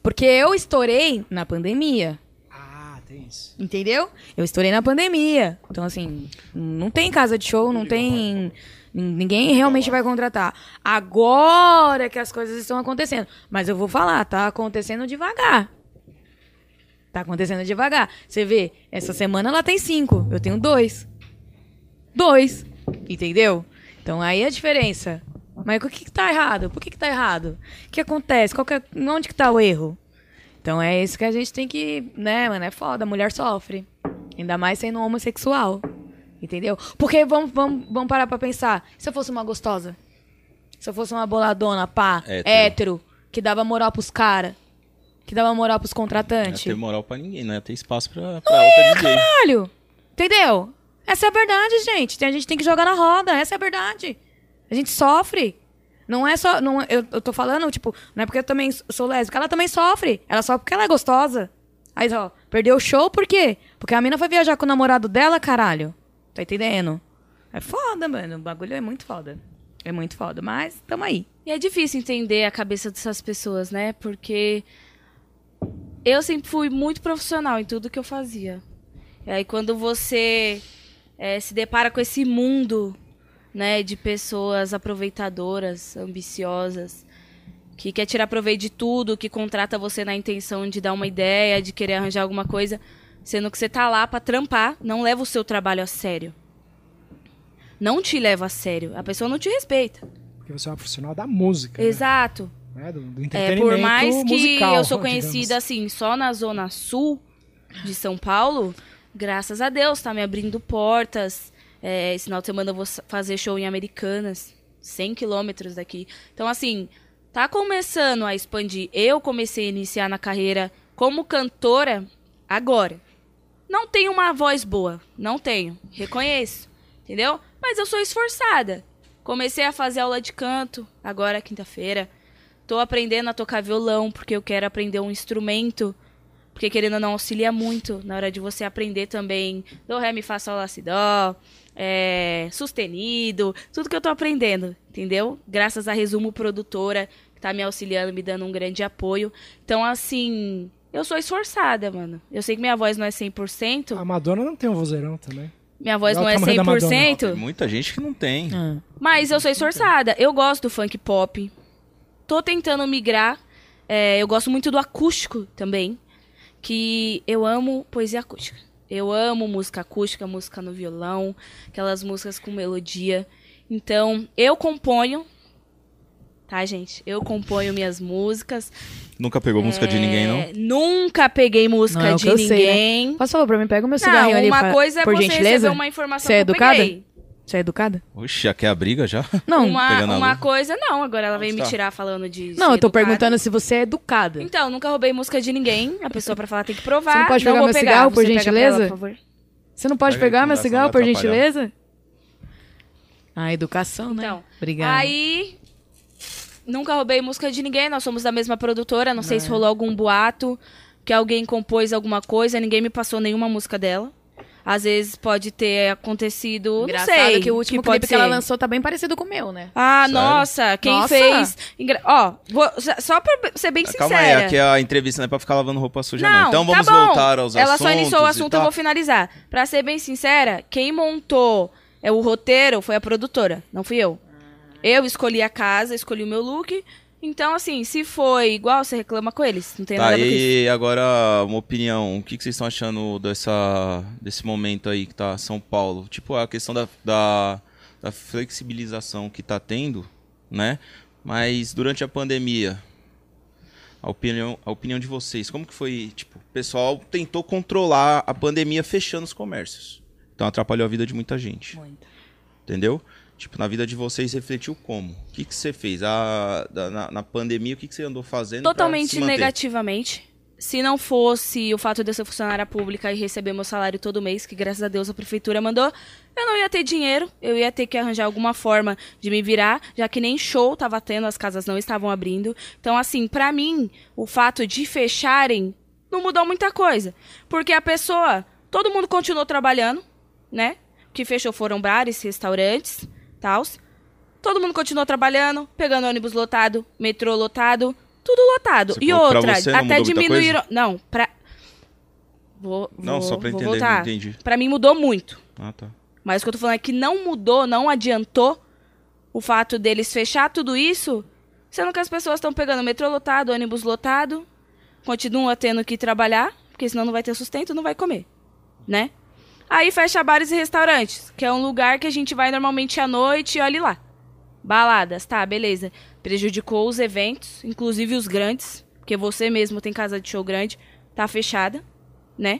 Porque eu estourei na pandemia. Entendeu? Eu estourei na pandemia. Então, assim, não tem casa de show, não tem. Ninguém realmente vai contratar. Agora que as coisas estão acontecendo. Mas eu vou falar, tá acontecendo devagar. Tá acontecendo devagar. Você vê, essa semana ela tem cinco. Eu tenho dois. Dois. Entendeu? Então aí é a diferença. Mas o que, que tá errado? Por que, que tá errado? O que acontece? Qual que é- onde que tá o erro? Então é isso que a gente tem que. Né, mano? É foda. A mulher sofre. Ainda mais sendo homossexual. Entendeu? Porque vamos, vamos, vamos parar pra pensar. Se eu fosse uma gostosa? Se eu fosse uma boladona, pá, hétero, Hétero. que dava moral pros caras, que dava moral pros Não ia contratantes. ter moral pra ninguém, não ia ter espaço pra, pra outra DJ. Caralho! Entendeu? Essa é a verdade, gente. Tem- A gente tem que jogar na roda. Essa é a verdade. A gente sofre. Não é só. Não, eu, eu tô falando, tipo, não é porque eu também sou lésbica. Ela também sofre. Ela sofre porque ela é gostosa. Aí, ó, perdeu o show por quê? Porque a mina foi viajar com o namorado dela, caralho. Tá entendendo? É foda, mano. O bagulho é muito foda. É muito foda. Mas tamo aí. E é difícil entender a cabeça dessas pessoas, né? Porque eu sempre fui muito profissional em tudo que eu fazia. E aí quando você eh, se depara com esse mundo, né, de pessoas aproveitadoras, ambiciosas, que quer tirar proveito de tudo, que contrata você na intenção de dar uma ideia, de querer arranjar alguma coisa, sendo que você tá lá pra trampar, não leva o seu trabalho a sério. Não te leva a sério. A pessoa não te respeita. Porque você é uma profissional da música. né? Exato. Né? Do, do É, por mais que musical, eu sou digamos. conhecida assim só na zona sul de São Paulo, graças a Deus tá me abrindo portas. É, esse final de semana eu vou fazer show em Americanas, 100 quilômetros daqui. Então assim, tá começando a expandir. Eu comecei a iniciar na carreira como cantora agora. Não tenho uma voz boa, não tenho, reconheço, entendeu? Mas eu sou esforçada. Comecei a fazer aula de canto agora quinta-feira. Tô aprendendo a tocar violão porque eu quero aprender um instrumento. Porque querendo ou não auxilia muito na hora de você aprender também do ré, mi, fá, sol, lá, si, dó, é, sustenido, tudo que eu tô aprendendo, entendeu? Graças a Resumo Produtora, que tá me auxiliando, me dando um grande apoio. Então, assim, eu sou esforçada, mano. Eu sei que minha voz não é 100%, A Madonna não tem um vozeirão também. minha voz Igual não é o tamanho da Madonna. 100%, Tem muita gente que não tem. mas eu sou esforçada. Eu gosto do funk pop. Tô tentando migrar. É, eu gosto muito do acústico também. Que eu amo poesia acústica. Eu amo música acústica, música no violão, aquelas músicas com melodia. Então, eu componho. Tá, gente? Eu componho minhas músicas. Nunca pegou música de ninguém, não? É, Nunca peguei música Não, é de eu sei, né? ninguém. Posso falar pra mim? Pega o meu Não, cigarrinho ali, uma coisa é por você gentileza. receber uma informação Você é educada? peguei. Você é educada? Oxe, já quer a briga já? Não. Uma, uma coisa, não. Agora ela vem me tirar falando de. Não, ser eu tô educada. perguntando se você é educada. Então, nunca roubei música de ninguém. A pessoa pra falar tem que provar. Você não pode pegar vou meu pegar. cigarro, por Você pega pra gentileza? ela, por favor. Você não pode Pega pegar meu cigarro, por gentileza? A educação, né? Então, Obrigada. Aí. Nunca roubei música de ninguém, nós somos da mesma produtora. Não sei É. se rolou algum boato, que alguém compôs alguma coisa, ninguém me passou nenhuma música dela. Às vezes pode ter acontecido. Engraçado não sei. que o último pode clipe que ela lançou tá bem parecido com o meu, né? Ah, Sério? nossa, quem Nossa. fez. Engra- Ó, vou- só pra ser bem Calma sincera. aí, aqui é a entrevista não é pra ficar lavando roupa suja, não. Não, Então vamos tá bom. voltar aos Ela assuntos. só iniciou o e assunto, eu vou finalizar. Pra ser bem sincera, quem montou é, o roteiro foi a produtora, não fui eu. Eu escolhi a casa, escolhi o meu look. Então, assim, se foi igual, você reclama com eles. Não tem Tá, nada a ver com isso. e agora uma opinião. O que, que vocês estão achando dessa, desse momento aí que tá São Paulo? Tipo, a questão da, da, da flexibilização que tá tendo, né? Mas durante a pandemia, a opinião, a opinião de vocês, como que foi? Tipo, o pessoal tentou controlar a pandemia fechando os comércios. Então atrapalhou a vida de muita gente. Muito. Entendeu? Tipo, na vida de vocês refletiu como? O que, que você fez? A, da- na, na pandemia, o que, que você andou fazendo? Totalmente se negativamente. Se não fosse o fato de eu ser funcionária pública e receber meu salário todo mês, que graças a Deus a prefeitura mandou, eu não ia ter dinheiro, eu ia ter que arranjar alguma forma de me virar, já que nem show tava tendo, as casas não estavam abrindo. Então, assim, pra mim, o fato de fecharem não mudou muita coisa. Porque a pessoa, todo mundo continuou trabalhando, né? O que fechou foram bares, restaurantes, tals. Todo mundo continuou trabalhando, pegando ônibus lotado, metrô lotado, tudo lotado. Você e falou outra, você até diminuíram. Não, pra. Vou, Não, vou- só pra entender, voltar. entendi. Pra mim mudou muito. Ah, tá. Mas o que eu tô falando é que não mudou, não adiantou o fato deles fechar tudo isso, sendo que as pessoas estão pegando metrô lotado, ônibus lotado, continuam tendo que trabalhar, porque senão não vai ter sustento, não vai comer, né? Aí fecha bares e restaurantes, que é um lugar que a gente vai normalmente à noite e olhe lá. Baladas, tá, beleza. Prejudicou os eventos, inclusive os grandes, porque você mesmo tem casa de show grande, tá fechada, né?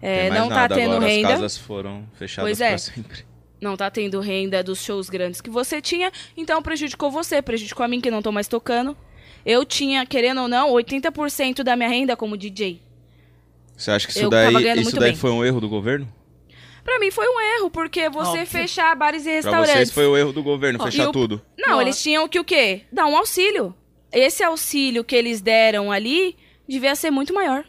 É, não tá tendo agora, renda As casas foram fechadas Pois é. sempre. não tá tendo renda dos shows grandes que você tinha, então prejudicou você, prejudicou a mim que não tô mais tocando. Eu tinha, querendo ou não, 80% da minha renda como DJ. Você acha que isso Eu daí, isso daí bem. foi um erro do governo? Pra mim foi um erro, porque você Óbvio. fechar bares e Pra restaurantes. vocês foi o erro do governo, Ó, fechar e o- tudo. Não, Ó. eles tinham que o quê? Dar um auxílio. Esse auxílio que eles deram ali devia ser muito maior.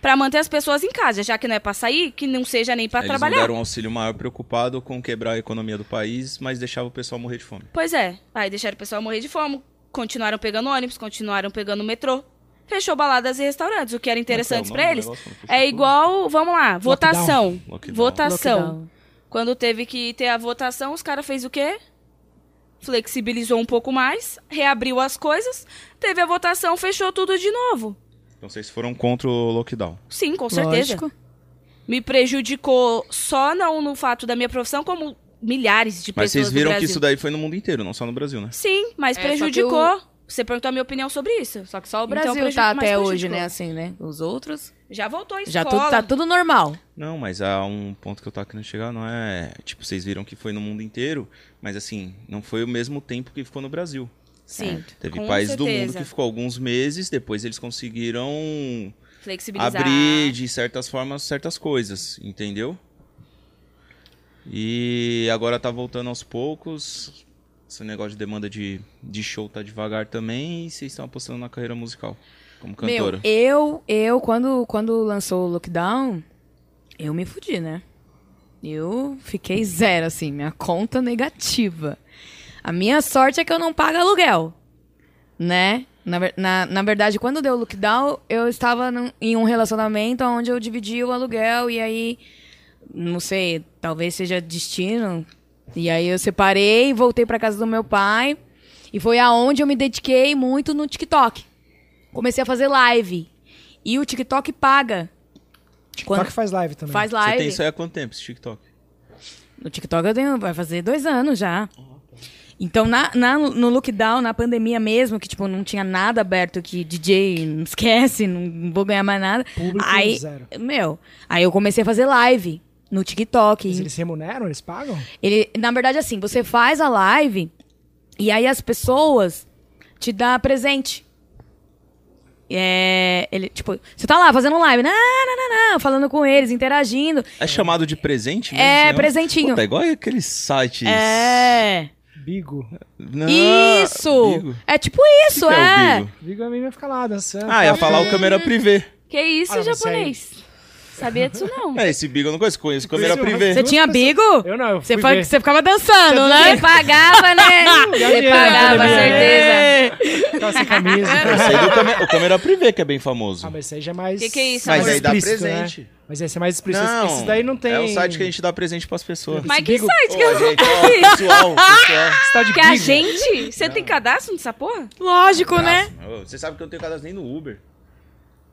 Pra manter as pessoas em casa, já que não é pra sair, que não seja nem pra Eles trabalhar. não deram um auxílio maior preocupado com quebrar a economia do país, mas deixava o pessoal morrer de fome. Pois é. Aí deixaram o pessoal morrer de fome, continuaram pegando ônibus, continuaram pegando metrô. Fechou baladas e restaurantes, o que era interessante é que é nome eles. É igual, vamos lá, votação. Lockdown. Votação. Lockdown. Quando teve que ter a votação, os caras fez o quê? Flexibilizou um pouco mais, reabriu as coisas, teve a votação, fechou tudo de novo. Então vocês foram contra o lockdown. Sim, com certeza. Lógico. Me prejudicou só não no fato da minha profissão, como milhares de Mas pessoas vocês viram do que isso daí foi no mundo inteiro, não só no Brasil, né? Sim, mas É, só que prejudicou. Você perguntou a minha opinião sobre isso. Só que só o Então, Brasil prejudica- tá até hoje, né? Assim, né? Os outros. Já voltou a Já escola. tudo, tá tudo normal. Não, mas há um ponto que eu tava querendo chegar, não é. Tipo, vocês viram que foi no mundo inteiro, mas assim, não foi o mesmo tempo que ficou no Brasil. Sim, Teve com países do mundo que ficou alguns meses, depois eles conseguiram Flexibilizar. abrir de certas formas certas coisas, entendeu? E agora tá voltando aos poucos. Esse negócio de demanda de, de show tá devagar também e vocês estão apostando na carreira musical como cantora. Meu, eu, eu quando, quando lançou o lockdown, eu me fudi, né? Eu fiquei zero, assim, minha conta negativa. A minha sorte é que eu não pago aluguel, né? Na, na, na verdade, quando deu o lockdown, eu estava num- em um relacionamento onde eu dividia o aluguel e aí, não sei, talvez seja destino. E aí eu separei, voltei para casa do meu pai e foi aonde eu me dediquei muito no TikTok. Comecei a fazer live. E o TikTok paga. TikTok faz live também. Faz Você live. tem isso aí há quanto tempo, esse TikTok? No TikTok eu tenho, vai fazer dois anos já. Então, na, na- no lockdown, na pandemia mesmo, que, tipo, não tinha nada aberto que DJ, não esquece, não vou ganhar mais nada. Público aí, zero. meu, aí eu comecei a fazer live no TikTok. Mas eles remuneram? Eles pagam? Ele, na verdade, assim, você faz a live e aí as pessoas te dão presente. é, ele, tipo, você tá lá fazendo live, não, não, não, não, falando com eles, interagindo. É chamado de presente mesmo? É, presentinho. Puta, é igual aqueles sites... É. Bigo. Não, Isso! Bigo. É tipo isso, que que é. o Bigo? Bigo a menina fica lá dançando. Ah, ia falar o câmera privê. Que isso, Ah, mas japonês? Sabia disso não. É, esse Bigo eu não conheço, conheço câmera Conheci o privê. Você tinha bigo? Eu não, eu Você, fa- ver. você ficava dançando, né? Você pagava, né? Você dinheiro, pagava, né? certeza. Tava sem camisa. Eu sei do câmera, o câmera privê, que é bem famoso. Ah, mas esse aí já é mais... Que que é isso, Mas amor? aí dá explícito, presente. Né? Mas esse é mais explícito. Não, Esses daí não tem... É o site que a gente dá presente pras pessoas. Mas que Bigo- site que Ô, eu gente, ó, pessoal, pessoal. Esse tal de Que a Bigo. gente? Você tem cadastro nessa porra? Lógico, né? Ô, Você sabe que eu não tenho cadastro nem no Uber.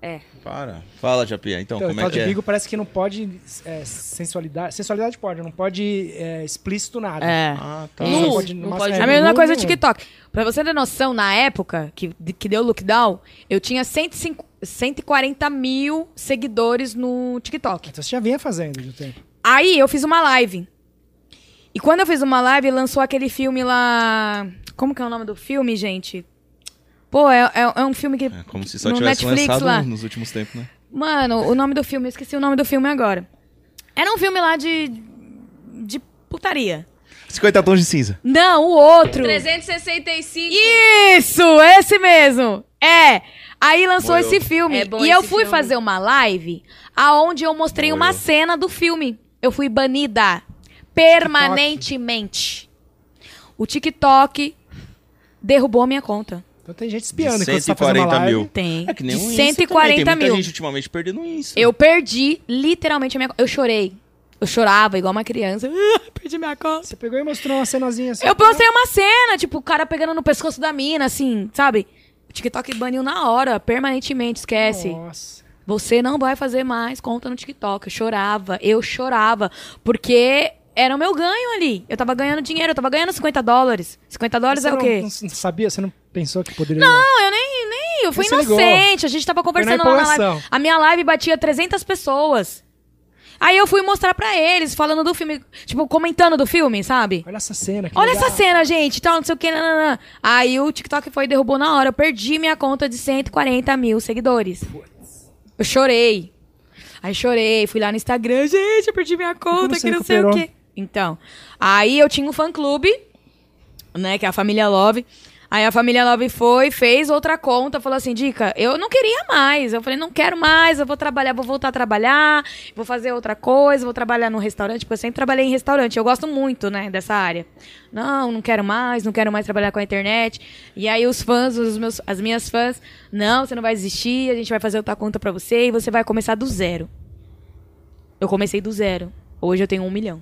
É. Para. Fala, Japinha. Então, Então, o como é que de é? Bigo parece que não pode é, sensualidade. Sensualidade pode, não pode é, explícito nada. É. Ah, tá. Nu. Não pode, não pode. é, A mesma coisa do nenhum. TikTok. Pra você ter noção, na época que, que deu o lockdown, eu tinha 105, 140 mil seguidores no TikTok. Então você já vinha fazendo de um tempo. Aí eu fiz uma live. E quando eu fiz uma live, lançou aquele filme lá. Como que é o nome do filme, gente? Pô, é, é, é um filme que. É como se só no tivesse Netflix lançado lá. nos últimos tempos, né? Mano, o nome do filme, eu esqueci o nome do filme agora. Era um filme lá de. de putaria. 50 tons de cinza. Não, o outro. 365. Isso, esse mesmo. É. Aí lançou esse filme. É bom e eu fui filme. fazer uma live aonde eu mostrei uma cena do filme. Eu fui banida permanentemente. O TikTok derrubou a minha conta. Então tem gente De espiando enquanto você tá fazendo uma 140 live. mil. Tem. É que nem de Insta 140 também. Tem mil. gente ultimamente perdendo Insta. Eu perdi literalmente a minha conta. Eu chorei. Eu chorava igual uma criança. Ah, perdi minha conta. Você pegou e mostrou uma cenazinha assim. Eu postei uma cena, tipo, o cara pegando no pescoço da mina, assim, sabe? O TikTok baniu na hora, permanentemente, esquece. Nossa. Você não vai fazer mais conta no TikTok. Eu chorava, eu chorava. Porque era o meu ganho ali. Eu tava ganhando dinheiro, eu tava ganhando 50 dólares. 50 dólares é o quê? Não, não sabia? Você não pensou que poderia... Não, eu nem, nem, eu fui Você ligou. inocente. A gente tava conversando lá na live. A minha live batia 300 pessoas. Aí eu fui mostrar pra eles, falando do filme, tipo, comentando do filme, sabe? Olha essa cena. Olha legal. essa cena, gente, tal, não sei o que. Aí o TikTok foi e derrubou na hora. Eu perdi minha conta de 140 mil seguidores. Eu chorei. Aí chorei, fui lá no Instagram, gente, eu perdi minha conta, que não sei o recuperou? quê. Então, aí eu tinha um fã-clube, né, que é a família Love. Aí a família Love foi, fez outra conta, falou assim, Dica, eu não queria mais. Eu falei, não quero mais, eu vou trabalhar, vou voltar a trabalhar, vou fazer outra coisa, vou trabalhar no restaurante, porque eu sempre trabalhei em restaurante. Eu gosto muito, né, dessa área. Não, não quero mais, não quero mais trabalhar com a internet. E aí os fãs, os meus, as minhas fãs, não, você não vai desistir, a gente vai fazer outra conta pra você e você vai começar do zero. Eu comecei do zero. Hoje eu tenho um milhão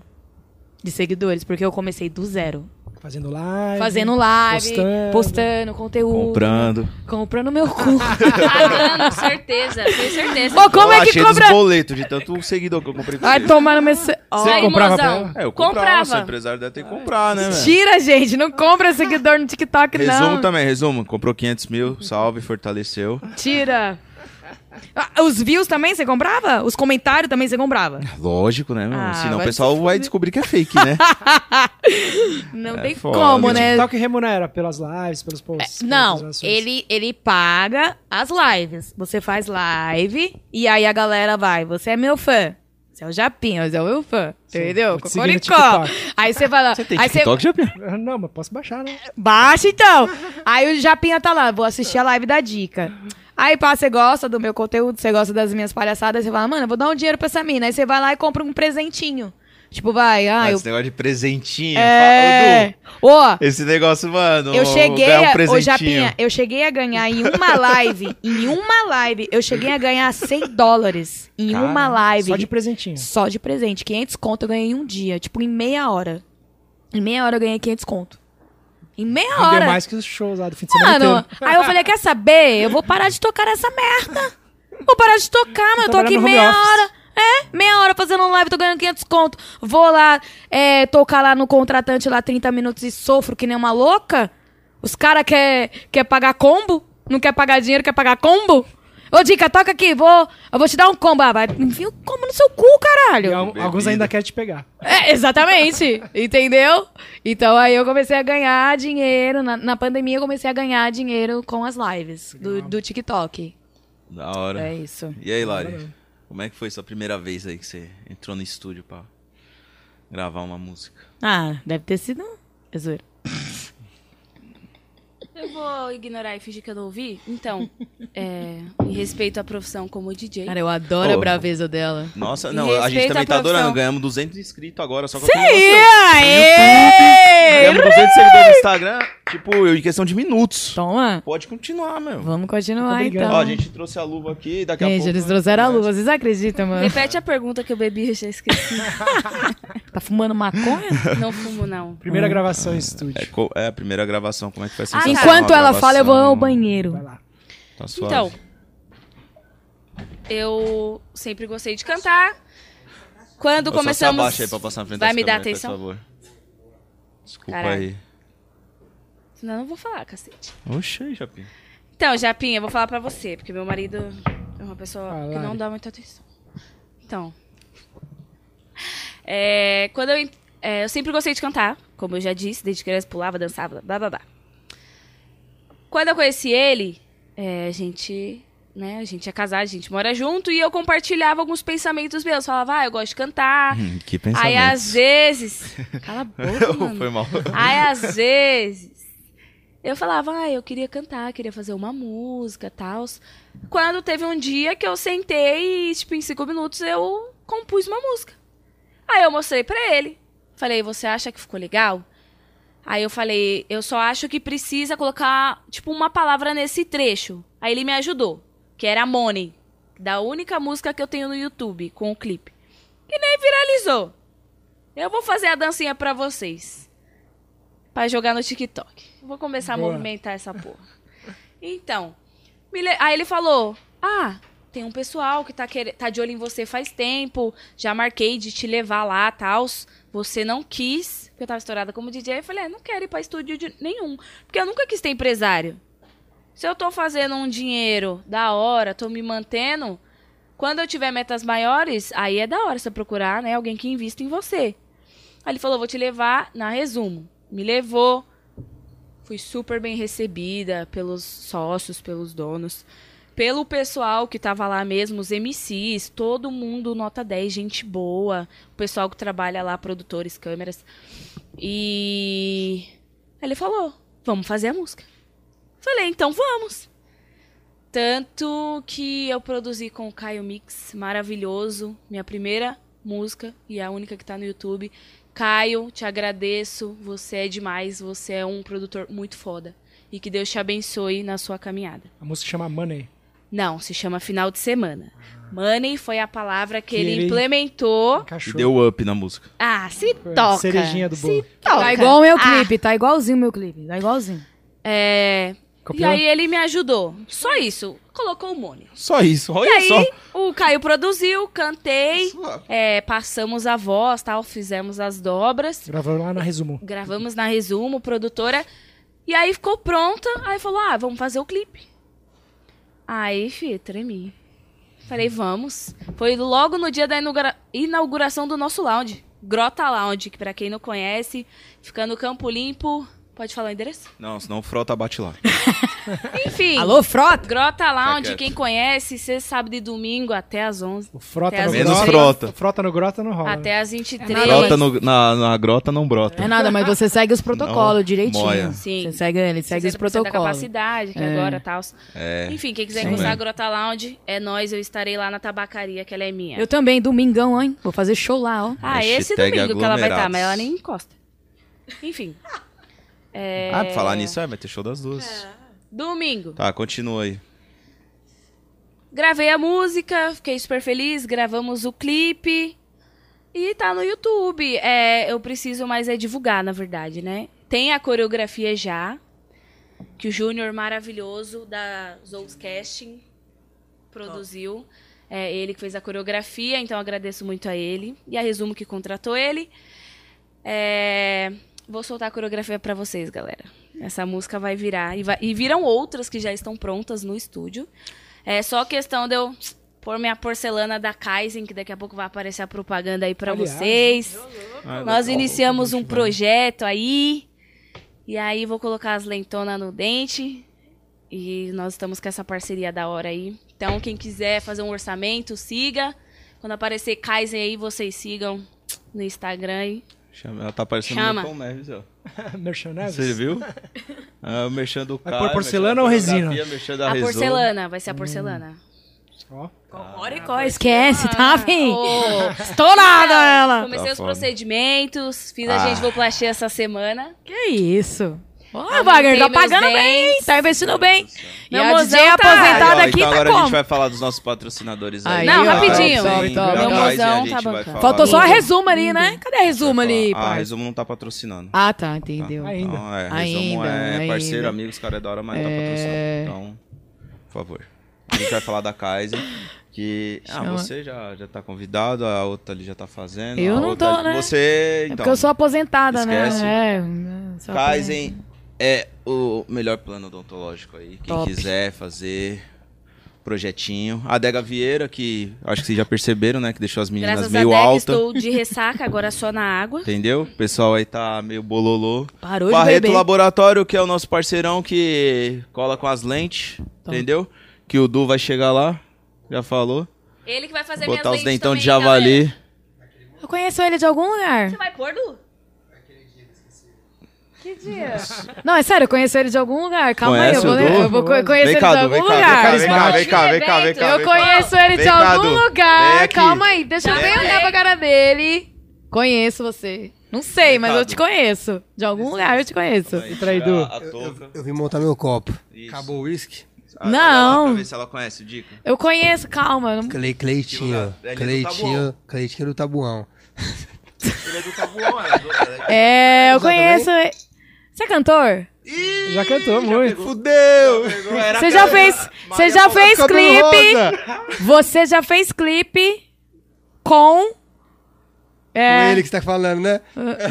de seguidores, porque eu comecei do zero. Fazendo live. Fazendo live, postando. postando, conteúdo. Comprando. Comprando meu cu. Pagando, certeza. Tenho certeza. Ô, como Ó, é que achei compra? dos boletos de tanto seguidor que eu comprei você. tomar no meu... Você comprava pra ela? É, eu comprava. comprava. Empresário deve ter que comprar, né, velho? Tira, gente. Não compra seguidor no TikTok, Resumo não. também, resumo. Comprou 500 mil, salve, fortaleceu. Tira. Ah, Os views também você comprava? Os comentários também você comprava? Lógico, né? Ah, Senão o pessoal vai descobrir que é fake, né? Não É tem foda. como, E o né? TikTok remunera pelas lives, pelos posts. pelas Não, ele, ele paga as lives. Você faz live e aí a galera vai. Você é meu fã. Você é o Japinha, você é o meu fã. Entendeu? Cocoricó. TikTok. Aí você vai lá. Você tem TikTok, Japinha? Não, mas posso baixar, né? Baixa então. Aí o Japinha tá lá, vou assistir a live da dica. Aí, pá, você gosta do meu conteúdo, você gosta das minhas palhaçadas, você fala, mano, eu vou dar um dinheiro pra essa mina. Aí você vai lá e compra um presentinho. Tipo, vai, ah, Ah, eu. Esse negócio de presentinho. É. Fala, Ô, esse negócio, mano. eu cheguei, ganhar um a, ô presentinho. Japinha, eu cheguei a ganhar em uma live, em uma live, eu cheguei a ganhar 100 dólares em Cara, uma live. Só de presentinho. Só de presente. 500 conto eu ganhei em um dia, tipo, em meia hora. Em meia hora eu ganhei 500 conto. Em meia hora. mais que os shows lá do fim de semana Mano, aí eu falei, quer saber? Eu vou parar de tocar nessa merda. Vou parar de tocar, mano. Eu tô aqui meia office. hora. É, meia hora fazendo live, tô ganhando 500 conto. Vou lá, é, tocar lá no contratante lá 30 minutos e sofro que nem uma louca. Os caras quer, quer pagar combo? Não quer pagar dinheiro, quer pagar combo? Ô, Dica, toca aqui, vou, eu vou te dar um combo. Ah, vai, enfia o combo no seu cu, caralho. E al- alguns ainda querem te pegar. É, exatamente. Entendeu? Então aí eu comecei a ganhar dinheiro. Na, na pandemia eu comecei a ganhar dinheiro com as lives do, do TikTok. Da hora. É isso. E aí, Lari? Como é que foi sua primeira vez aí que você entrou no estúdio pra gravar uma música? Ah, deve ter sido. É zoeira. Eu vou ignorar e fingir que eu não ouvi. Então, é, em respeito à profissão como DJ. Cara, eu adoro a Ô. braveza dela. Nossa, não, a gente também a tá adorando. Ganhamos 200 inscritos agora, só que Sim! eu tenho Aê! Ganhamos 200 seguidores no Instagram, tipo, em questão de minutos. Toma. Pode continuar, meu. Vamos continuar então. Ó, a gente trouxe a luva aqui, daqui a Gente, pouco... eles trouxeram a luva. Vocês acreditam, mano? Repete a pergunta que eu bebi, eu já esqueci. Tá fumando maconha? não fumo, não. Primeira gravação em estúdio. É, é a primeira gravação, como é que vai ser? Ah, essa tá. Enquanto ela fala, eu vou ao banheiro. Vai lá. Tá suave. Então, eu sempre gostei de cantar. Quando Ô, só se começamos. abaixa aí pra passar na frente Vai me dar atenção? Por favor. Desculpa Caralho. aí. Senão eu não vou falar, cacete. Oxê, Japim. Então, Japinha, eu vou falar pra você, porque meu marido é uma pessoa Ah, que não dá muita atenção. Então. é, quando eu, é, eu sempre gostei de cantar, como eu já disse, desde criança pulava, dançava, blá blá blá. Quando eu conheci ele, é, a gente, né, a gente é casado, a gente mora junto e eu compartilhava alguns pensamentos meus. Falava, ah, eu gosto de cantar. Hum, que pensamento. Aí às vezes. Cala a boca, mano. Foi mal. Aí, às vezes, eu falava, ah, eu queria cantar, queria fazer uma música tal. Quando teve um dia que eu sentei e, tipo, em cinco minutos eu compus uma música. Aí eu mostrei pra ele. Falei, você acha que ficou legal? Aí eu falei, eu só acho que precisa colocar, tipo, uma palavra nesse trecho. Aí ele me ajudou, que era Money, da única música que eu tenho no YouTube, com o clipe. E nem viralizou. Eu vou fazer a dancinha pra vocês. Pra jogar no TikTok. Vou começar Boa. a movimentar essa porra. Então, le- aí ele falou: Ah, tem um pessoal que tá, quer... tá de olho em você faz tempo. Já marquei de te levar lá, tals. Você não quis, porque eu tava estourada como DJ. Eu falei: é, Não quero ir pra estúdio nenhum. Porque eu nunca quis ter empresário. Se eu tô fazendo um dinheiro da hora, tô me mantendo. Quando eu tiver metas maiores, aí é da hora você procurar, né, alguém que invista em você. Aí ele falou, vou te levar na resumo. Me levou. Fui super bem recebida pelos sócios, pelos donos, pelo pessoal que tava lá mesmo, os MCs, todo mundo nota 10, gente boa, o pessoal que trabalha lá, produtores, câmeras. E ele falou, vamos fazer a música. Falei, então vamos. Tanto que eu produzi com o Caio Mix, maravilhoso, minha primeira música e a única que tá no YouTube. Caio, te agradeço, você é demais, você é um produtor muito foda. E que Deus te abençoe na sua caminhada. A música chama Money. Não, se chama final de semana. Money foi a palavra que, Que ele, ele- implementou. E Encaixou. deu up na música. Ah, se Foi toca. cerejinha do bolo. Se toca. Tá igual o meu Ah, clipe, tá igualzinho o meu clipe. Tá igualzinho. é... E Copiou? aí ele me ajudou. Só isso. Colocou o Money. Só isso, olha E aí, só. o Caio produziu, cantei, é, passamos a voz, tal, fizemos as dobras, Gravou lá na resumo. gravamos na resumo, produtora. E aí ficou pronta, aí falou: "Ah, vamos fazer o clipe". Aí, fi, tremi. Falei: "Vamos". Foi logo no dia da inaugura- inauguração do nosso lounge, Grota Lounge, que pra quem não conhece, fica no Campo Limpo. Pode falar o endereço? Não, senão o Frota bate lá. Enfim. Alô, frota? Grota Lounge, quieto. quem conhece, você sabe de domingo até às 11. O Frota Até no as Menos grota. frota. Frota no grota não rola. Até às 23. nada, Brota no- na, na grota não brota. É nada, mas você segue os protocolos Não, direitinho. moia. Sim. Você segue, ele segue os 60% da protocolos. capacidade, que É. agora tal. É. Enfim, quem quiser encostar a né? Grota Lounge, é nós, eu estarei lá na tabacaria, que ela é minha. Eu também, domingão, hein? Vou fazer show lá, ó. Ah, esse domingo que ela vai estar, aglomerados. mas ela nem encosta. Enfim. É... Ah, pra falar nisso, é, vai ter show das duas. Domingo. Tá, continua aí. Gravei a música, fiquei super feliz, gravamos o clipe. E tá no YouTube. É, eu preciso mais é divulgar, na verdade, né? Tem a coreografia já, que o Júnior maravilhoso da Zous Casting produziu. É ele que fez a coreografia, então agradeço muito a ele. E a Resumo que contratou ele. É, Vou soltar a coreografia pra vocês, galera. Essa música vai virar. E, vai- e viram outras que já estão prontas no estúdio. É só questão de eu pôr minha porcelana da Kaizen, que daqui a pouco vai aparecer a propaganda aí pra Aliás, vocês. Ah, Nós legal. iniciamos um projeto aí. E aí vou colocar as lentonas no dente. E nós estamos com essa parceria da hora aí Então, quem quiser fazer um orçamento, siga. Quando aparecer Kaizen aí, vocês sigam no Instagram aí. Chama, ela tá parecendo Chama. meu Tom Neves, ó. Merchandise? Você viu? Ah, o merchan do Vai pôr porcelana ou resina? Merchan A porcelana, vai ser a porcelana. Ó. Coricó, esquece, tá, fim? Ô, Estourada ela! Comecei Tá os foda. procedimentos, fiz a Ah. gengivoplastia essa semana. Que isso? Ó, Aumentei Wagner, tá pagando bem, tá investindo bem. E Meu a mozão DJ tá- aposentada aqui então tá agora a gente como? vai falar dos nossos patrocinadores aí. Aí, Não, ó, rapidinho. top, top, Meu mozão tá bancando. Faltou só a resumo ali, né? Cadê a resumo ali, Ah, a? Resumo não tá patrocinando. Ah, tá, entendeu. Ainda. Então, é, Resumo Ainda, é parceiro, ainda. amigo, os caras é da hora, mas não tá É. patrocinando. Então, por favor. A gente vai falar da Kaizen, que... Ah, você já, já tá convidado, a outra ali já tá fazendo. Eu a não outra- tô, né? Você, É então... porque eu sou aposentada, esquece. né? É, Kaizen é o melhor plano odontológico aí. Quem Top. quiser fazer projetinho. A Dega Vieira, que acho que vocês já perceberam, né? Que deixou as meninas Graças a meio Deus alta. estou de ressaca, agora só na água. Entendeu? O pessoal aí tá meio bololô. Parou de Barreto beber. Laboratório, que é o nosso parceirão que cola com as lentes. Entendeu? Que o Du vai chegar lá. Já falou. Ele que vai fazer Botar minhas os dentão também, de javali. galera. Eu conheço ele de algum lugar. Você vai pôr, Du? Não, é sério, eu conheço ele de algum lugar. Calma aí, eu Conhece vou, o Du? eu vou co- conhecer ele cá, de Du, algum vem cá, lugar. vem cá, vem cá, vem cá, vem cá, Eu vem cá. conheço ele de Vem cá, algum Du. lugar. Aqui. Calma aí, deixa eu Vem ver aqui. olhar pra cara dele. Conheço você. Não sei, mas eu te conheço. De algum lugar eu te conheço. Aí, Du. A, a touca. Eu vim montar meu copo. Isso. Acabou o uísque? Ah, Não. olha lá Pra ver se ela conhece o Dica. Eu conheço, calma. não- Cle, Cleitinho. Ele é do Cleitinho. Cleitinho do Tabuão. Ele é do Tabuão, ela é do- ela é- É, eu Já conheço. Você é cantor? Já cantou muito. Fudeu! Era Você já fez, você já fez clipe? Você já fez clipe com Com é, ele que você tá falando, né?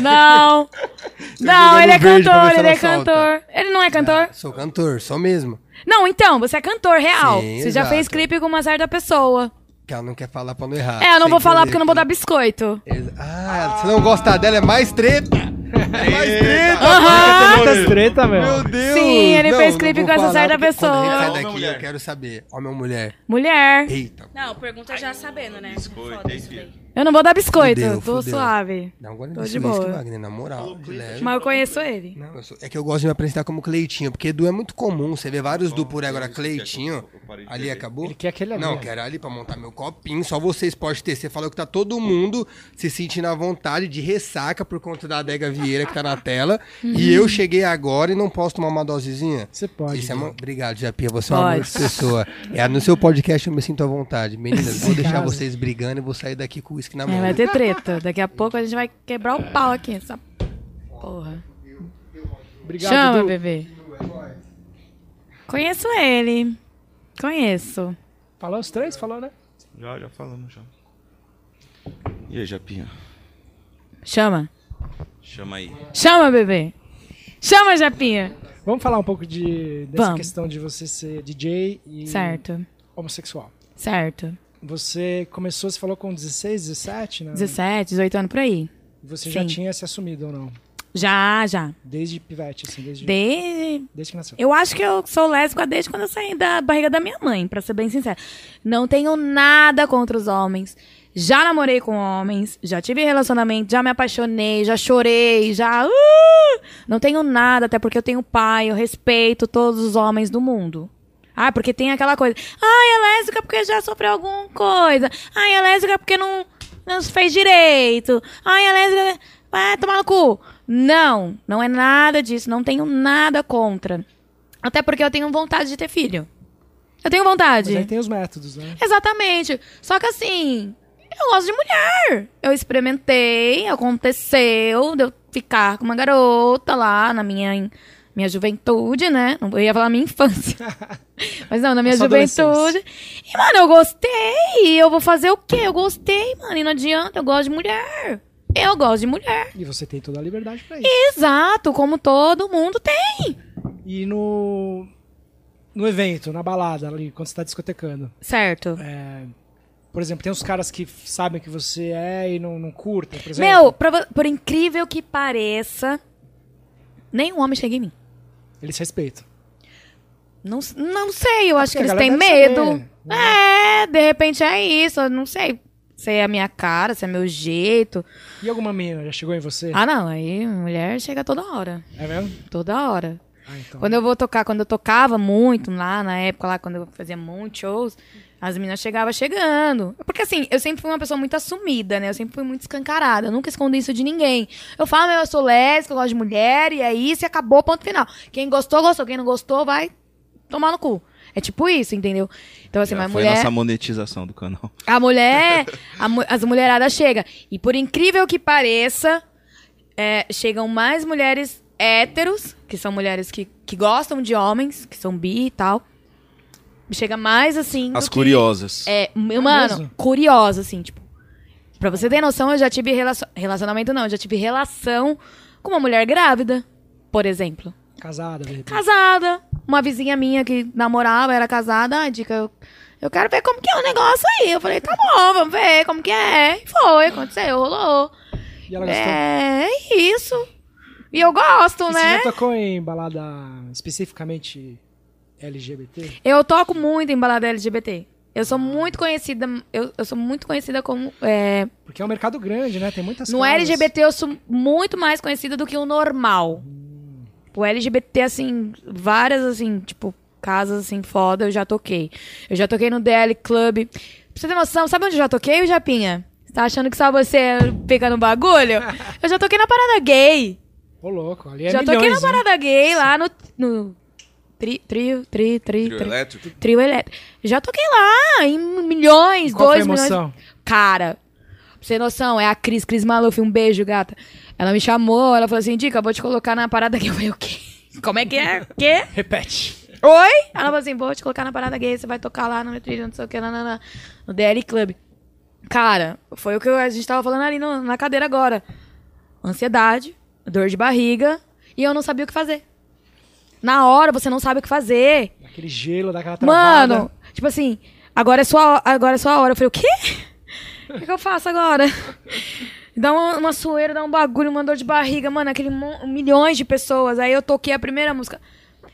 Não. Não, jogando ele é cantor, ele é solta. cantor. Ele não é cantor? Sou cantor, sou mesmo. Não, então, você é cantor real. Sim, você já exato. fez clipe com uma certa pessoa. Que ela não quer falar pra não errar. É, eu não vou falar porque eu não vou dar biscoito. Exa- Ah, se não gostar dela é mais treta. É mais treta. Aham. Muitas treta, meu. Meu Deus. Sim, ele Não, fez não clipe vou com essa certa porque Quando a gente pessoa. sai Homem ou daqui, mulher? eu quero saber. Homem ou mulher? Mulher. Eita. Não, pergunta já sabendo, né? Biscoito, Foda isso daí. Eu não vou dar biscoito, Fudeu, tô fudeu. suave. Dá um gole Tô de boa. Wagner, na moral. leve. Mas eu conheço ele. Não, eu sou- é que eu gosto de me apresentar como Cleitinho, porque Edu é muito comum. Você vê vários Du por aí, agora Cleitinho. Ali acabou? Ele quer aquele ali, Não, ó. quero ali pra montar meu copinho. Só vocês podem ter. Você falou que tá todo mundo se sentindo à vontade de ressaca por conta da adega Vieira que tá na tela. E eu cheguei agora e não posso tomar uma dosezinha? Você pode. Isso é uma... Obrigado, Japinha. Você é uma amor de pessoa. É, no seu podcast eu me sinto à vontade. Meninas, vou deixar vocês brigando e vou sair daqui com o uísque na É, vai ter treta. Daqui a pouco a gente vai quebrar o pau aqui. Essa porra. Obrigado, Chama, Du. bebê. Conheço ele. Conheço. Falou os três? Falou, né? Já, já falamos, já. E aí, Japinha? Chama. Chama aí. Chama, bebê. Chama, Japinha. Vamos falar um pouco de, dessa Vamos. questão de você ser DJ e Certo. homossexual. Certo. Você começou, você falou com 16, 17, né? 17, 18 anos por aí. Você já Sim. tinha se assumido ou não? Já, já. Desde pivete, assim, desde, Desde. desde que nasceu. Eu acho que eu sou lésbica desde quando eu saí da barriga da minha mãe, pra ser bem sincera. Não tenho nada contra os homens. Já namorei com homens, já tive relacionamento, já me apaixonei, já chorei, já. Uh! Não tenho nada, até porque eu tenho pai, eu respeito todos os homens do mundo. Ah, porque tem aquela coisa. Ai, é lésbica porque já sofreu alguma coisa. Ai, é lésbica porque não, não se fez direito. Ai, é lésbica. Vai tomar no cu. Não, não é nada disso. Não tenho nada contra. Até porque eu tenho vontade de ter filho. Eu tenho vontade. Mas aí tem os métodos, né? Exatamente. Só que assim, eu gosto de mulher. Eu experimentei, aconteceu de eu ficar com uma garota lá na minha, minha juventude, né? Não- Eu ia falar minha infância. Mas não, na minha juventude. E, mano, eu gostei. Eu vou fazer o quê? Eu gostei, mano. E não adianta, eu gosto de mulher. Eu gosto de mulher. E você tem toda a liberdade pra isso. Exato, como todo mundo tem. E no, no evento, na balada ali, quando você tá discotecando, Certo. é, por exemplo, tem uns caras que sabem que você é e não, não curtem, por exemplo. Meu, pra por incrível que pareça, nenhum homem chega em mim. Eles respeitam. Não, não sei, eu acho que eles têm medo. saber, É, de repente é isso, eu não sei. Se é a minha cara, se é meu jeito. E alguma menina já chegou em você? Ah, não, aí mulher chega toda hora. É mesmo? Toda hora. Ah, então. Quando eu vou tocar, quando eu tocava muito lá, na época lá, quando eu fazia muitos shows, as meninas chegavam chegando. Porque assim, eu sempre fui uma pessoa muito assumida, né? Eu sempre fui muito escancarada. Eu nunca escondi isso de ninguém. Eu falo, meu, eu sou lésbica, eu gosto de mulher, e é isso, e acabou, ponto final. Quem gostou, gostou. Quem não gostou, vai tomar no cu. É tipo isso, entendeu? Então, assim, Já mas foi mulher. nossa monetização do canal. A mulher, a as mulheradas chegam. E por incrível que pareça, é, chegam mais mulheres héteros, que são mulheres que, que gostam de homens, que são bi e tal. Chega mais assim. do As que- curiosas. É, m- mano, mesmo? curiosa, assim, tipo. Pra você ter noção, eu já tive relacion... relacionamento, não, eu já tive relação com uma mulher grávida, por exemplo. Casada, de. Casada. Uma vizinha minha que namorava, era casada. Ah, dica, eu, eu quero ver como que é o negócio aí. Eu falei, tá bom, vamos ver como que é. E foi, aconteceu, rolou. E ela gostou. É, é isso. E eu gosto, E né? Você já tocou em balada especificamente LGBT? Eu toco muito em balada LGBT. Eu sou muito conhecida, eu, eu sou muito conhecida como... é, Porque é um mercado grande, né? Tem muitas no casas. LGBT eu sou muito mais conhecida do que o normal. O LGBT, assim, várias, assim, tipo, casas, assim, foda, eu já toquei. Eu já toquei no DL Club. Pra você ter noção, sabe onde eu já toquei, Japinha? Você tá achando que só você fica no bagulho? Eu já toquei na parada gay. Ô, louco. Ali é já milhões, toquei na né? parada gay lá no... no tri, trio, tri, tri, tri, elétrico? trio elétrico. Já toquei lá em milhões, Qual foi a dois milhões. emoção? Cara, pra você ter noção, é a Cris, Cris Maluf, um beijo, gata. Ela me chamou, ela falou assim, Dica, vou te colocar na parada gay. Eu falei, o quê? Como é que é? O quê? Repete. Oi? Ela falou assim, vou te colocar na parada gay, você vai tocar lá no trilho, não sei o que, nanana, no DL Club. Cara, foi o que a gente tava falando ali no- na cadeira agora. Ansiedade, dor de barriga, e eu não sabia o que fazer. Na hora, você não sabe o que fazer. Aquele gelo, daquela travada. Mano, tipo assim, agora é sua, agora é sua hora. Eu falei, o quê? O que, que eu faço agora? Dá uma, uma sueira, dá um bagulho, uma dor de barriga, mano, aquele milhões de pessoas. Aí eu toquei a primeira música.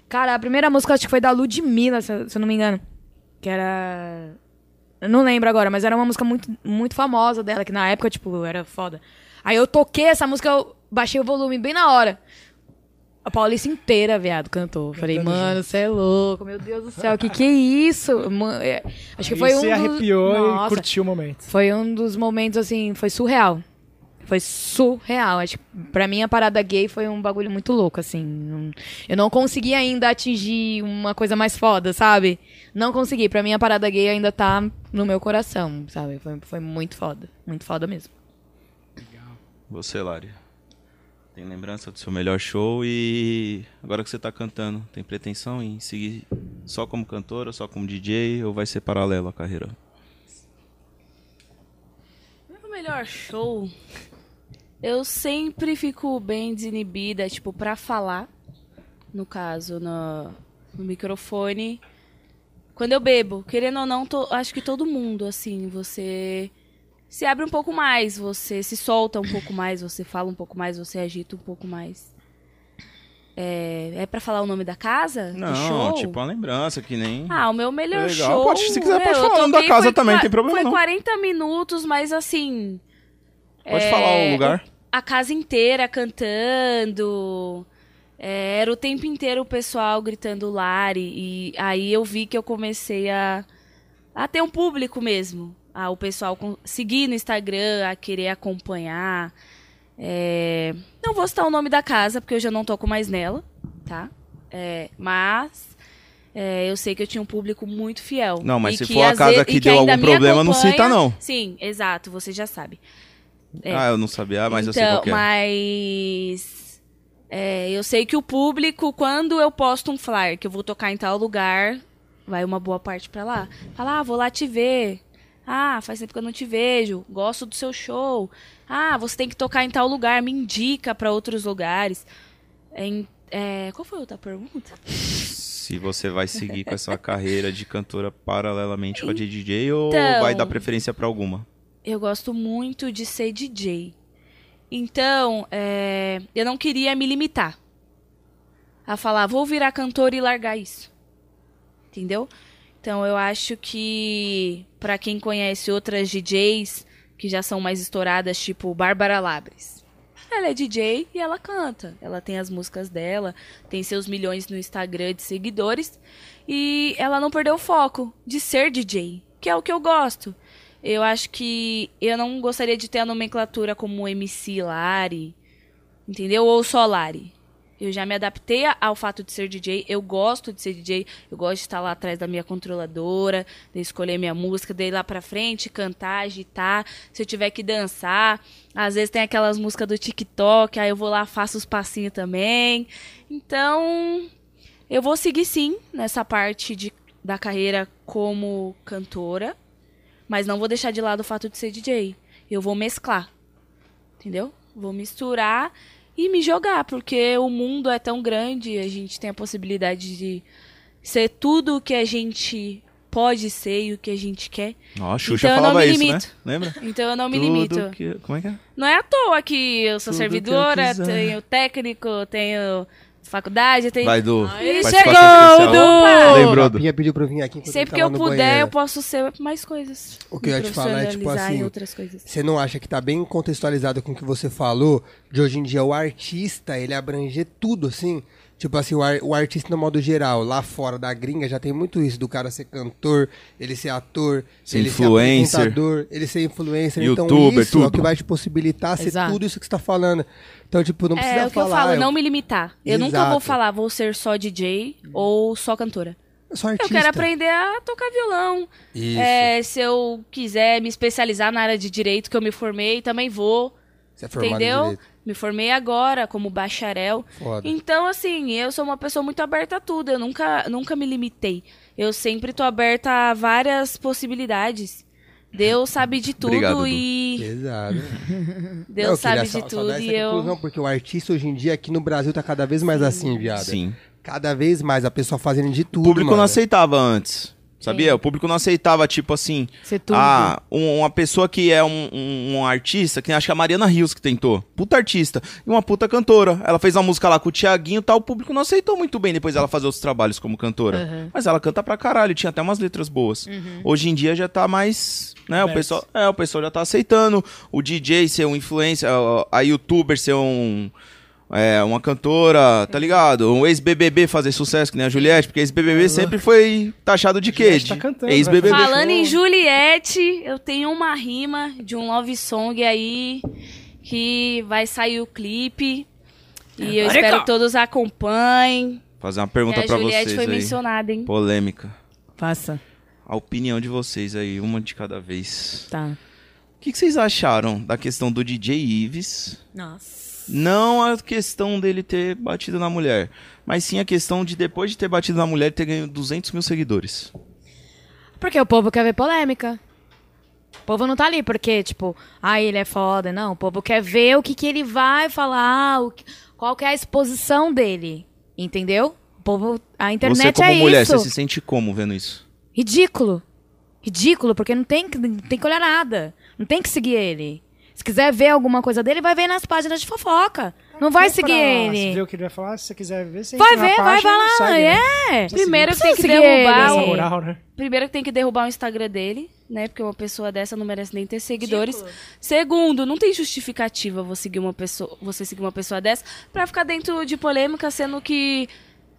Cara, a primeira música acho que foi da Ludmilla, se, eu- se eu não me engano. Que era. Eu não lembro agora, mas era uma música muito, muito famosa dela, que na época, tipo, era foda. Aí eu toquei essa música, eu baixei o volume bem na hora. A Paulista inteira, viado, cantou. Falei, Cantando mano, você é louco, meu Deus do céu, que que é isso? É, Acho que foi um você dos... arrepiou e Nossa, curtiu o momento. Foi um dos momentos, assim, foi surreal. Foi surreal. Acho que pra mim a parada gay foi um bagulho muito louco, assim. Eu não consegui ainda atingir uma coisa mais foda, sabe? Não consegui. Pra mim a parada gay ainda tá no meu coração, sabe? Foi, foi muito foda. Muito foda mesmo. Você, Lari. Tem lembrança do seu melhor show e agora que você tá cantando, tem pretensão em seguir só como cantora, só como DJ ou vai ser paralelo a carreira? Meu melhor show. Eu sempre fico bem desinibida, tipo, pra falar. No caso, no, no microfone. Quando eu bebo, querendo ou não, acho que todo mundo, assim, você se abre um pouco mais, você se solta um pouco mais, você fala um pouco mais, você agita um pouco mais. É, é para falar o nome da casa? Não, show? tipo uma lembrança que nem. Ah, o meu melhor Legal. show. Pode- se quiser, pode falar o nome da casa foi também, não tem problema Foi não. 40 minutos, mas assim. Pode é, falar o lugar? A casa inteira cantando. é, era o tempo inteiro o pessoal gritando Lari. E aí eu vi que eu comecei a, a ter um público mesmo. A, o pessoal seguir no Instagram, a querer acompanhar. É, não vou citar o nome da casa, porque eu já não toco mais nela, tá? É, mas é, eu sei que eu tinha um público muito fiel. Não, mas E se que for a casa que e deu algum problema, não cita, não. Sim, exato, você já sabe. É. Ah, eu não sabia, mas eu sei então, qual que é. mas é, eu sei que o público, quando eu posto um flyer que eu vou tocar em tal lugar, vai uma boa parte pra lá. Fala, ah, vou lá te ver. Ah, faz tempo que eu não te vejo. Gosto do seu show. Ah, você tem que tocar em tal lugar. Me indica pra outros lugares. Em- é, qual foi a outra pergunta? Se você vai seguir com essa carreira de cantora paralelamente com a de DJ ou Então- vai dar preferência pra alguma? eu gosto muito de ser DJ. Então, é, eu não queria me limitar a falar, vou virar cantora e largar isso. Entendeu? Então eu acho que pra quem conhece outras DJs que já são mais estouradas, tipo Bárbara Labres. Ela é DJ e ela canta. Ela tem as músicas dela, tem seus milhões no Instagram de seguidores e ela não perdeu o foco de ser DJ, que é o que eu gosto. Eu acho que eu não gostaria de ter a nomenclatura como MC Lari, entendeu? Ou só Lari. Eu já me adaptei ao fato de ser DJ. Eu gosto de ser DJ. Eu gosto de estar lá atrás da minha controladora, de escolher minha música, de ir lá pra frente, cantar, agitar. Se eu tiver que dançar. Às vezes tem aquelas músicas do TikTok, aí eu vou lá, faço os passinhos também. Então, eu vou seguir sim nessa parte de, da carreira como cantora. Mas não vou deixar de lado o fato de ser DJ. Eu vou mesclar. Entendeu? Vou misturar e me jogar, porque o mundo é tão grande, a gente tem a possibilidade de ser tudo o que a gente pode ser e o que a gente quer. Ó, a Xuxa Então eu não falava me isso, limito. né? Lembra? Então eu não me Tudo limito. que- Como é que é? Não é à toa que eu sou Tudo eu servidora, quiser. tenho técnico, tenho faculdade, tenho. Vai, Du. Ele Participação chegou, especial. Du! Lembrou, A Du? Pinha pediu pra eu vir aqui enquanto Sempre ele que eu puder, banheiro. eu posso ser mais coisas. O que eu ia te falar é, tipo assim. Você não acha que tá bem contextualizado com o que você falou? De hoje em dia o artista, ele abranger tudo, assim? Tipo assim, o, ar- o artista no modo geral, lá fora da gringa, já tem muito isso, do cara ser cantor, ele ser ator, Ser ele influencer. ser apresentador, ele ser influencer. Youtuber, então isso é o tudo. que vai te possibilitar ser Exato. tudo isso que você tá falando. Então, tipo, não precisa É o que falar. eu falo, eu- não me limitar. Eu nunca vou falar, vou ser só DJ ou só cantora. eu sou Eu artista. quero aprender a tocar violão. Isso. É, se eu quiser me especializar na área de direito que eu me formei, também vou. Você é formado em entendeu? direito. Me formei agora como bacharel. Foda. Então, assim, eu sou uma pessoa muito aberta a tudo. Eu nunca, nunca me limitei. Eu sempre tô aberta a várias possibilidades. Deus sabe de tudo Obrigado, e Pesado. Deus Eu sabe de só- só tudo dar essa e eu conclusão, Porque o artista hoje em dia aqui no Brasil tá cada vez mais assim, viado. Sim. Cada vez mais a pessoa fazendo de O tudo, público mano. não aceitava antes. Sabia? O público não aceitava, tipo assim. Ah, um- uma pessoa que é um, um- um artista, que acho que é a Mariana Rios que tentou. Puta artista. E uma puta cantora. Ela fez uma música lá com o Tiaguinho e tal. O público não aceitou muito bem depois ela fazer outros trabalhos como cantora. Mas ela canta pra caralho, tinha até umas letras boas. Hoje em dia já tá mais. Né, o pessoal, é, o pessoal já tá aceitando o DJ ser um influencer, a, a youtuber ser um. É, uma cantora, tá ligado? Um ex-BBB fazer sucesso, que nem a Juliette, porque ex-BBB sempre foi taxado de quê? Juliette tá cantando, ex-BBB. Falando em. Juliette, eu tenho uma rima de um love song aí que vai sair o clipe. E eu espero que todos acompanhem. Fazer uma pergunta a pra Juliette vocês foi aí. mencionada, hein? Polêmica. Faça. A opinião de vocês aí, uma de cada vez. Tá. O que, que vocês acharam da questão do DJ Ives? Nossa. Não a questão dele ter batido na mulher, mas sim a questão de depois de ter batido na mulher ter ganho 200 mil seguidores. Porque o povo quer ver polêmica. O povo não tá ali porque, tipo, ah, ele é foda. Não, o povo quer ver o que, que ele vai falar, o que- qual que é a exposição dele. Entendeu? O povo. A internet você como é mulher, isso. você se sente como vendo isso? Ridículo. Ridículo, porque não tem, não tem que olhar nada. Não tem que seguir ele. Se quiser ver alguma coisa dele, vai ver nas páginas de fofoca. Não vai seguir ele. vê o que ele vai falar, se você quiser ver, você Vai ver, vai, página vai lá. segue, né? É. Primeiro que tem que derrubar o... moral, né? Primeiro que tem que derrubar o Instagram dele, né? Porque uma pessoa dessa não merece nem ter seguidores. Segundo, não tem justificativa você seguir uma pessoa, você seguir uma pessoa dessa pra ficar dentro de polêmica, sendo que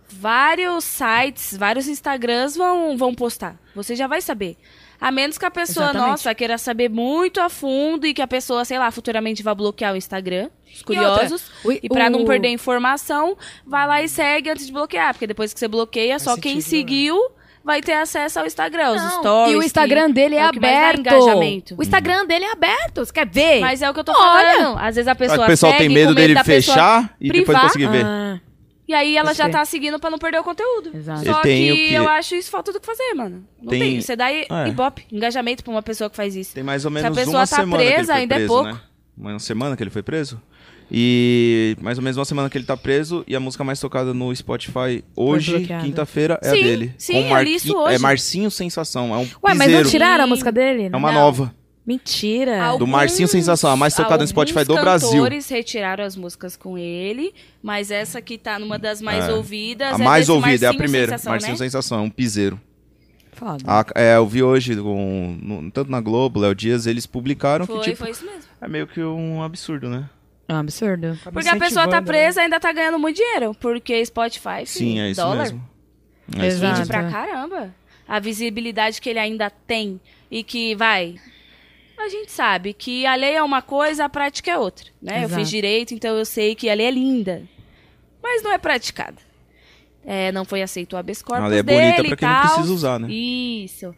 vários sites, vários Instagrams vão, vão postar. Você já vai saber. A menos que a pessoa, Exatamente. nossa, queira saber muito a fundo e que a pessoa, sei lá, futuramente vá bloquear o Instagram, os E outra, curiosos. o- E, pra não o- perder informação, vai lá e segue antes de bloquear. Porque depois que você bloqueia, só quem sentido, né? seguiu vai ter acesso ao Instagram, os Não, stories. E o Instagram que dele é, é aberto. O Instagram dele é aberto. Você quer ver? Mas é o que eu tô Olha! falando. Às vezes a pessoa o pessoal segue tem medo com dele fechar e depois privar, não conseguir ver. Ah, E aí ela já Isso. tá seguindo pra não perder o conteúdo. Exato. Só que, que- eu acho isso falta do que fazer, mano. Não Tem- tem. Você dá i- É. ibope, engajamento pra uma pessoa que faz isso. Tem mais ou Se a menos pessoa uma tá semana que ele presa, foi ainda é pouco. né? Uma semana que ele foi preso. E mais ou menos uma semana que ele tá preso e a música mais tocada no Spotify hoje, quinta-feira, é a Sim, dele. sim, Com eu li Marqui- isso hoje. É Marcinho Sensação, é um Ué, mas não piseiro. tiraram a música dele? É uma Não. nova. Mentira. Alguns- Do Marcinho Sensação, a mais tocada no Spotify do Brasil. cantores retiraram as músicas com ele, mas essa que tá numa das mais É. ouvidas. A é mais ouvida é a Marcinho primeira. Sensação, Marcinho né? Sensação, um piseiro. Foda. A- é, eu vi hoje, com, no- tanto na Globo, Léo Dias, eles publicaram Foi, que, tipo, foi isso mesmo. é meio que um absurdo, né? É um absurdo. Acaba Porque a pessoa tá né? presa e ainda tá ganhando muito dinheiro. Porque Spotify, Sim, é isso dólar, mesmo. É isso Exato. Pra caramba. A visibilidade que ele ainda tem e que vai. A gente sabe que a lei é uma coisa, a prática é outra. Né? Eu fiz direito, então eu sei que a lei é linda. Mas não é praticada. É, não foi aceito o habeas corpus A lei é bonita e quem não precisa usar, né? Isso.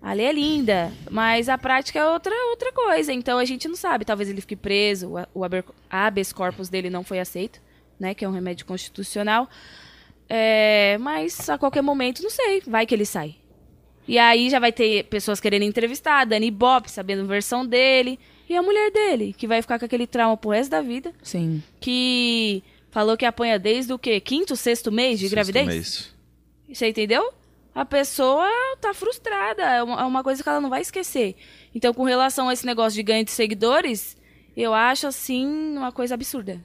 A lei é linda, mas a prática é outra, outra coisa. Então a gente não sabe. Talvez ele fique preso, o, habeas corpus dele não foi aceito, né? Que é um remédio constitucional. É, mas a qualquer momento, não sei, vai que ele sai. E aí já vai ter pessoas querendo entrevistar, a Dani Bop, sabendo a versão dele. E a mulher dele, que vai ficar com aquele trauma pro resto da vida. Sim. Que falou que apanha desde o quê? Quinto, sexto mês de Sexto gravidez? mês. Você entendeu? A pessoa tá frustrada. É uma, é coisa que ela não vai esquecer. Então, com relação a esse negócio de ganho de seguidores, eu acho, assim, uma coisa absurda.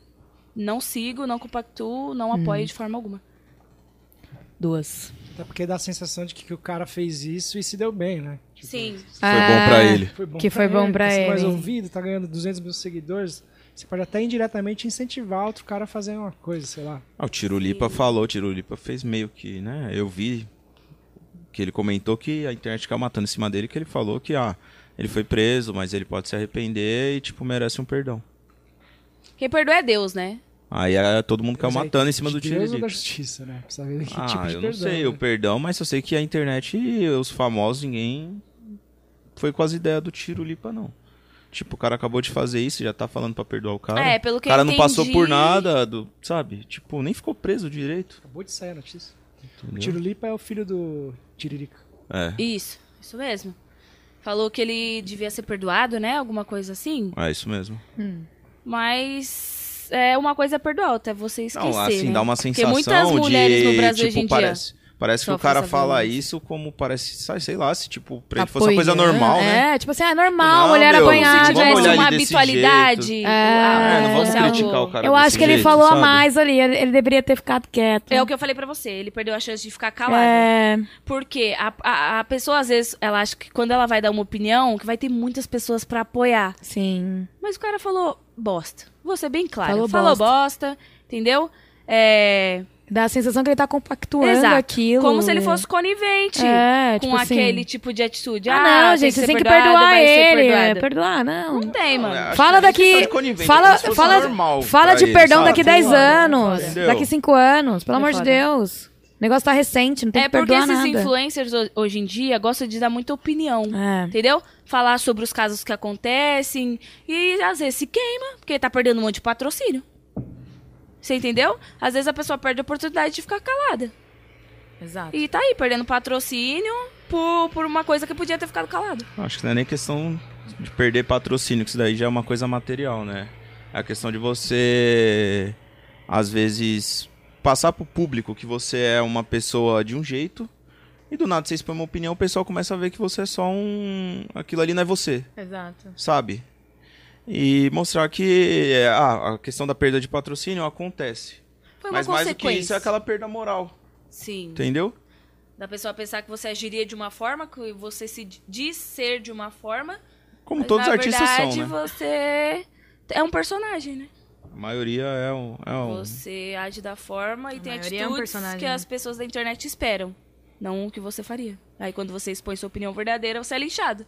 Não sigo, não compactuo, não apoio de forma alguma. Duas. Até porque dá a sensação de que, que o cara fez isso e se deu bem, né? Tipo, Sim. Foi bom pra ele. Foi bom Que foi bom pra tá sendo mais ele. ouvido, tá ganhando 200 mil seguidores. Você pode até indiretamente incentivar outro cara a fazer uma coisa, sei lá. Ah, o Tirulipa falou, o Tirulipa fez meio que, né? Eu vi que ele comentou que a internet caiu matando em cima dele, que ele falou que, ah, ele foi preso, mas ele pode se arrepender e, tipo, merece um perdão. Quem perdoa é Deus, né? Aí é, todo mundo caiu matando em cima do Deus Tirulipa. da justiça, né? Precisa ver que Ah, tipo de eu não perdão, sei né? o perdão, mas eu sei que a internet e os famosos, ninguém foi com as ideias do Tirulipa, não. Tipo, o cara acabou de fazer isso, já tá falando pra perdoar o cara. É, pelo que o cara eu não passou entendi- por nada, do, sabe? Tipo, nem ficou preso direito. Acabou de sair a notícia. O entendeu? Tirulipa é o filho do Tiririca. É, Isso, isso mesmo. Falou que ele devia ser perdoado, né? Alguma coisa assim. é isso mesmo. Mas é uma coisa é perdoar, outra é você esquecer. Não, assim, né? dá uma Porque sensação muitas mulheres de, no Brasil tipo, hoje em parece, parece que o cara fala violência. isso como parece, sabe, sei lá, se tipo, pra ele fosse uma coisa Apoiando. normal, né? É, tipo assim, é normal, Não, mulher meu, apanhar. dia. Vamos olhar ele uma habitualidade. jeito. ah, É, não vamos fosse algo- criticar o cara Eu acho que ele jeito, falou a sabe? mais ali, ele, ele deveria ter ficado quieto. É o que eu falei pra você, ele perdeu a chance de ficar calado. É, Porque a, a, a pessoa, às vezes, ela acha que quando ela vai dar uma opinião, que vai ter muitas pessoas pra apoiar. sim. Mas o cara falou bosta. Vou ser bem claro. Falou Falou, bosta. bosta. entendeu? É... Dá a sensação que ele tá compactuando Exato. aquilo. Como se ele fosse conivente É, com tipo assim. aquele tipo de atitude. Ah, Ah, não, tem gente, vocês ser têm que perdoar ele. É, perdoar, não. Não tem, mano. Fala que nem questão daqui. de conivente, Fala, é fosse fala, normal fala de ele, perdão sabe? daqui 10 Foda, anos. Entendeu? Daqui 5 anos. Pelo É amor de. Deus. O negócio tá recente, não tem É que porque perdoar esses nada. influencers ho- hoje em dia gostam de dar muita opinião. É. Entendeu? Falar sobre os casos que acontecem. E às vezes se queima, porque tá perdendo um monte de patrocínio. Você entendeu? Às vezes a pessoa perde a oportunidade de ficar calada. Exato. E tá aí, perdendo patrocínio por, por uma coisa que podia ter ficado calado. Acho que não é nem questão de perder patrocínio, que isso daí já é uma coisa material, né? É a questão de você, às vezes, passar pro público que você é uma pessoa de um jeito e do nada você expõe uma opinião, o pessoal começa a ver que você é só um. Aquilo ali não é você, Exato. sabe? E mostrar que é, ah, a questão da perda de patrocínio acontece. Foi uma Mas mais do que consequência. isso é aquela perda moral, Sim. entendeu? Da pessoa pensar que você agiria de uma forma, que você se diz ser de uma forma. Como mas todos os artistas verdade, são, né? você é um personagem, né? A maioria é um. É um... Você age da forma e A tem maioria é um atitudes que né? as pessoas da internet esperam. Não o que você faria. Aí quando você expõe sua opinião verdadeira, você é linchado.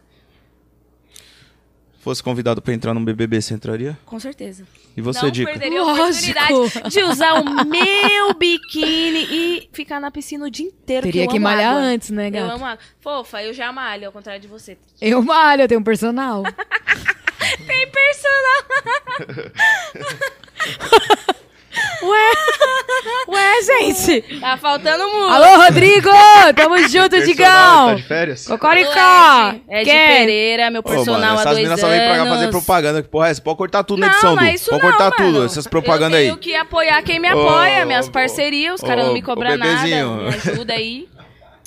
Fosse convidado pra entrar num BBB, você entraria? Com certeza. E você, não Dica? perderia a oportunidade de usar o meu biquíni e ficar na piscina o dia inteiro. Teria eu que amo malhar água. antes, né, Eu gata? amo água. Fofa, eu já malho, ao contrário de você. Eu malho, eu tenho um personal. Tem personal. Ué? Ué, gente? Tá faltando muito. Alô, Rodrigo! Tamo junto, Digão! Tá de férias? Cocoricó! É de? Pereira, meu Ô, mano, personal há essas dois meninas anos. só vêm pra cá fazer propaganda. Que porra é essa? Pode cortar tudo na Não, edição, Du. Pode não, cortar mano. tudo, essas propagandas eu aí. tenho que apoiar quem me apoia, Ô, minhas ô, parcerias, os caras não me cobram nada. Me ajuda aí.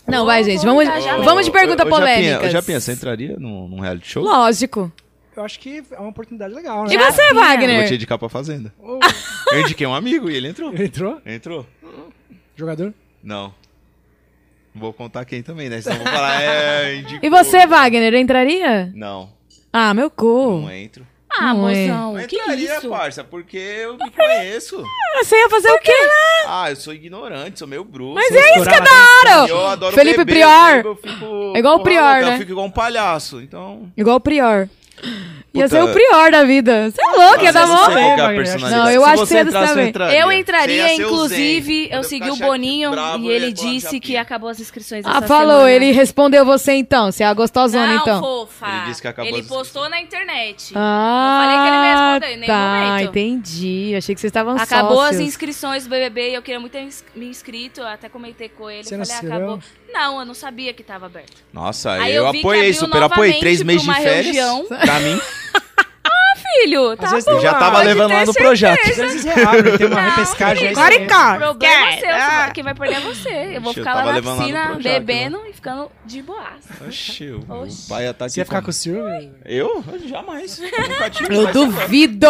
Não, vai, gente. Vamos, vamos de pergunta polêmica. Japinha, você entraria num, num reality show? Lógico. Eu acho que é uma oportunidade legal, né? E você, Eu vou te Wagner? indicar pra Fazenda. Ô, Eu indiquei um amigo e ele entrou. Ele entrou? Entrou? Jogador? Não. Vou contar quem também, né? Senão eu vou falar, é, indicou. E você, Wagner, entraria? Não, Ah, meu cu. não entro. Ah, Não é. mozão, Não que entraria, isso? parça, porque eu me conheço. Ah, Você ia fazer o quê lá? Ah, eu sou ignorante, sou meio bruto. Mas é isso que é da hora! Eu adoro Felipe beber, Prior. eu fico... É igual o Prior, louca, né? Eu fico igual um palhaço, então... Igual o Prior. Ia ser o Prior da vida. Você é louco, ia dar mó... eu não é eu Se acho que você saber. entraria. Eu entraria, inclusive, Zen. eu Quando segui o Boninho bravo, e eu ele disse que acabou as inscrições Ah, falou. semana. Ele respondeu você então. Você é a gostosona, Não, então. fofa. Ele disse que acabou Ele as postou na internet. Ah, Não falei que ele me respondeu em nenhum tá, momento. entendi. Achei que vocês estavam Acabou as sócios. inscrições do BBB e eu queria muito ter me inscrito. Eu até comentei com ele. Você falei, não se acabou. Não, eu não sabia que tava aberto. Nossa, Aí eu, eu apoiei, super apoiei. Três meses de férias, região. pra mim. Filho, tá Às vezes bom. Eu já tava Pode levando lá no projeto. Às vezes reabre, tem uma Não, repescagem aí. Agora também. O problema é seu. Quem vai perder é você. Eu vou eu ficar lá na levando lá no piscina, Projac, bebendo e ficando de boaça. Oxi, o Oxi. pai ia tá aqui. Você ia ficar com- ciúme? Eu? Jamais. Nunca tive. Eu duvido.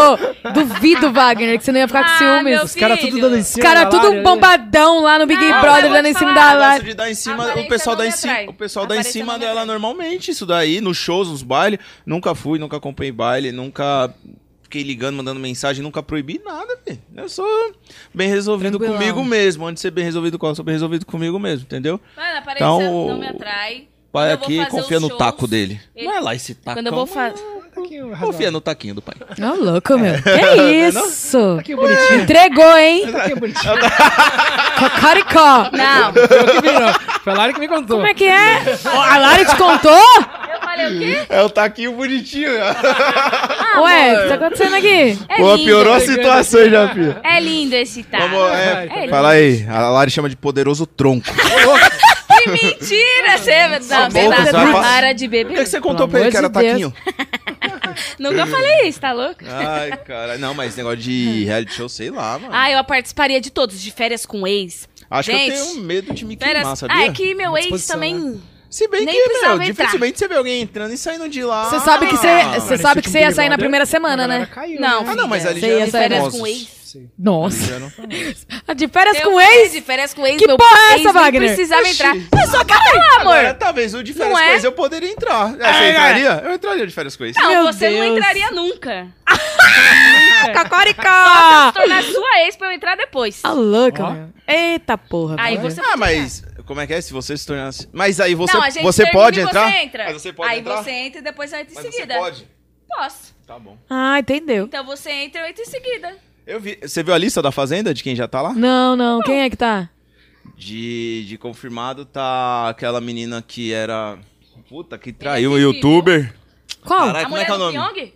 Duvido, Wagner, que você não ia ficar com Ah, ciúmes. Os caras tudo dando em Os cima. caras da tudo ali. bombadão lá no Big Não, Brother, eu dando em cima da Eu de dar em cima, o pessoal dá em cima, o pessoal dá em cima dela normalmente, isso daí, nos shows, nos bailes, nunca fui, nunca acompanhei baile, nunca fiquei ligando, mandando mensagem, nunca proibi nada, velho. Eu sou bem resolvido Tranquilão. comigo mesmo, antes de ser bem resolvido com ela, eu sou bem resolvido comigo mesmo, entendeu? Mano, aparência Então, não me atrai. O pai aqui confia no shows, taco dele. ele- Não é lá esse taco. Quando eu vou fazer... Tá aqui o Confia no taquinho do pai. Ô, louco, meu. Que isso? Tá aqui o bonitinho. Entregou, hein? Tá aqui o bonitinho. Cocoricó. Não, que vi, não. Foi a Lari que me contou. Como é que é? A Lari te contou? O quê? É o taquinho bonitinho. Ué, o que tá acontecendo aqui? É Pô, lindo. piorou a situação já, filho. É lindo esse taco. Vamos, Vai, é, vai. fala aí, a Lari chama de poderoso tronco. Que mentira! Você, não, você boca, tá para de Por que, beber. que você contou Pelo pra ele que era de taquinho? Nunca falei isso, tá louco? Ai, cara. Não, mas esse negócio de reality show, sei lá, mano. Ah, eu participaria de todos, de férias com ex. Acho gente, que eu tenho medo de me Férias... queimar, sabia? Ah, é que meu ex também... Se bem nem que, meu, entrar. dificilmente você vê alguém entrando e saindo de lá. Você sabe que você, Ah, você sabe que você ia sair na primeira semana, a né? Caiu, Não, né? Ah, não, mas ali já ia férias com ex. Sim. Nossa. A de férias Eu com ex? de férias com ex, Que meu porra é essa, nem Wagner? precisava Oxi. entrar. Eu só quero lá, Agora, amor. talvez o de férias Não com é? ex eu poderia entrar. É, Você entraria? Eu entraria de férias com ex. Não, Meu você não Deus. entraria nunca. Cocoricó! Se tornar sua ex pra eu entrar depois. Tá louca, meu. Eita porra. Aí você Ah, mas como é que é? Se você se tornasse... Mas aí você, não, a gente você pode entrar? Você entra. Mas você pode Aí entrar? você entra e depois eu entro em Mas você seguida. pode? Posso. Tá bom. Ah, entendeu. Então você entra e eu entro em seguida. Eu vi... Você viu a lista da Fazenda de quem já tá lá? Não, não. Quem é que tá? De, de confirmado tá aquela menina que era... Puta, que traiu um que youtuber. Qual? Caralho, a como mulher é que é o do nome? Pyong?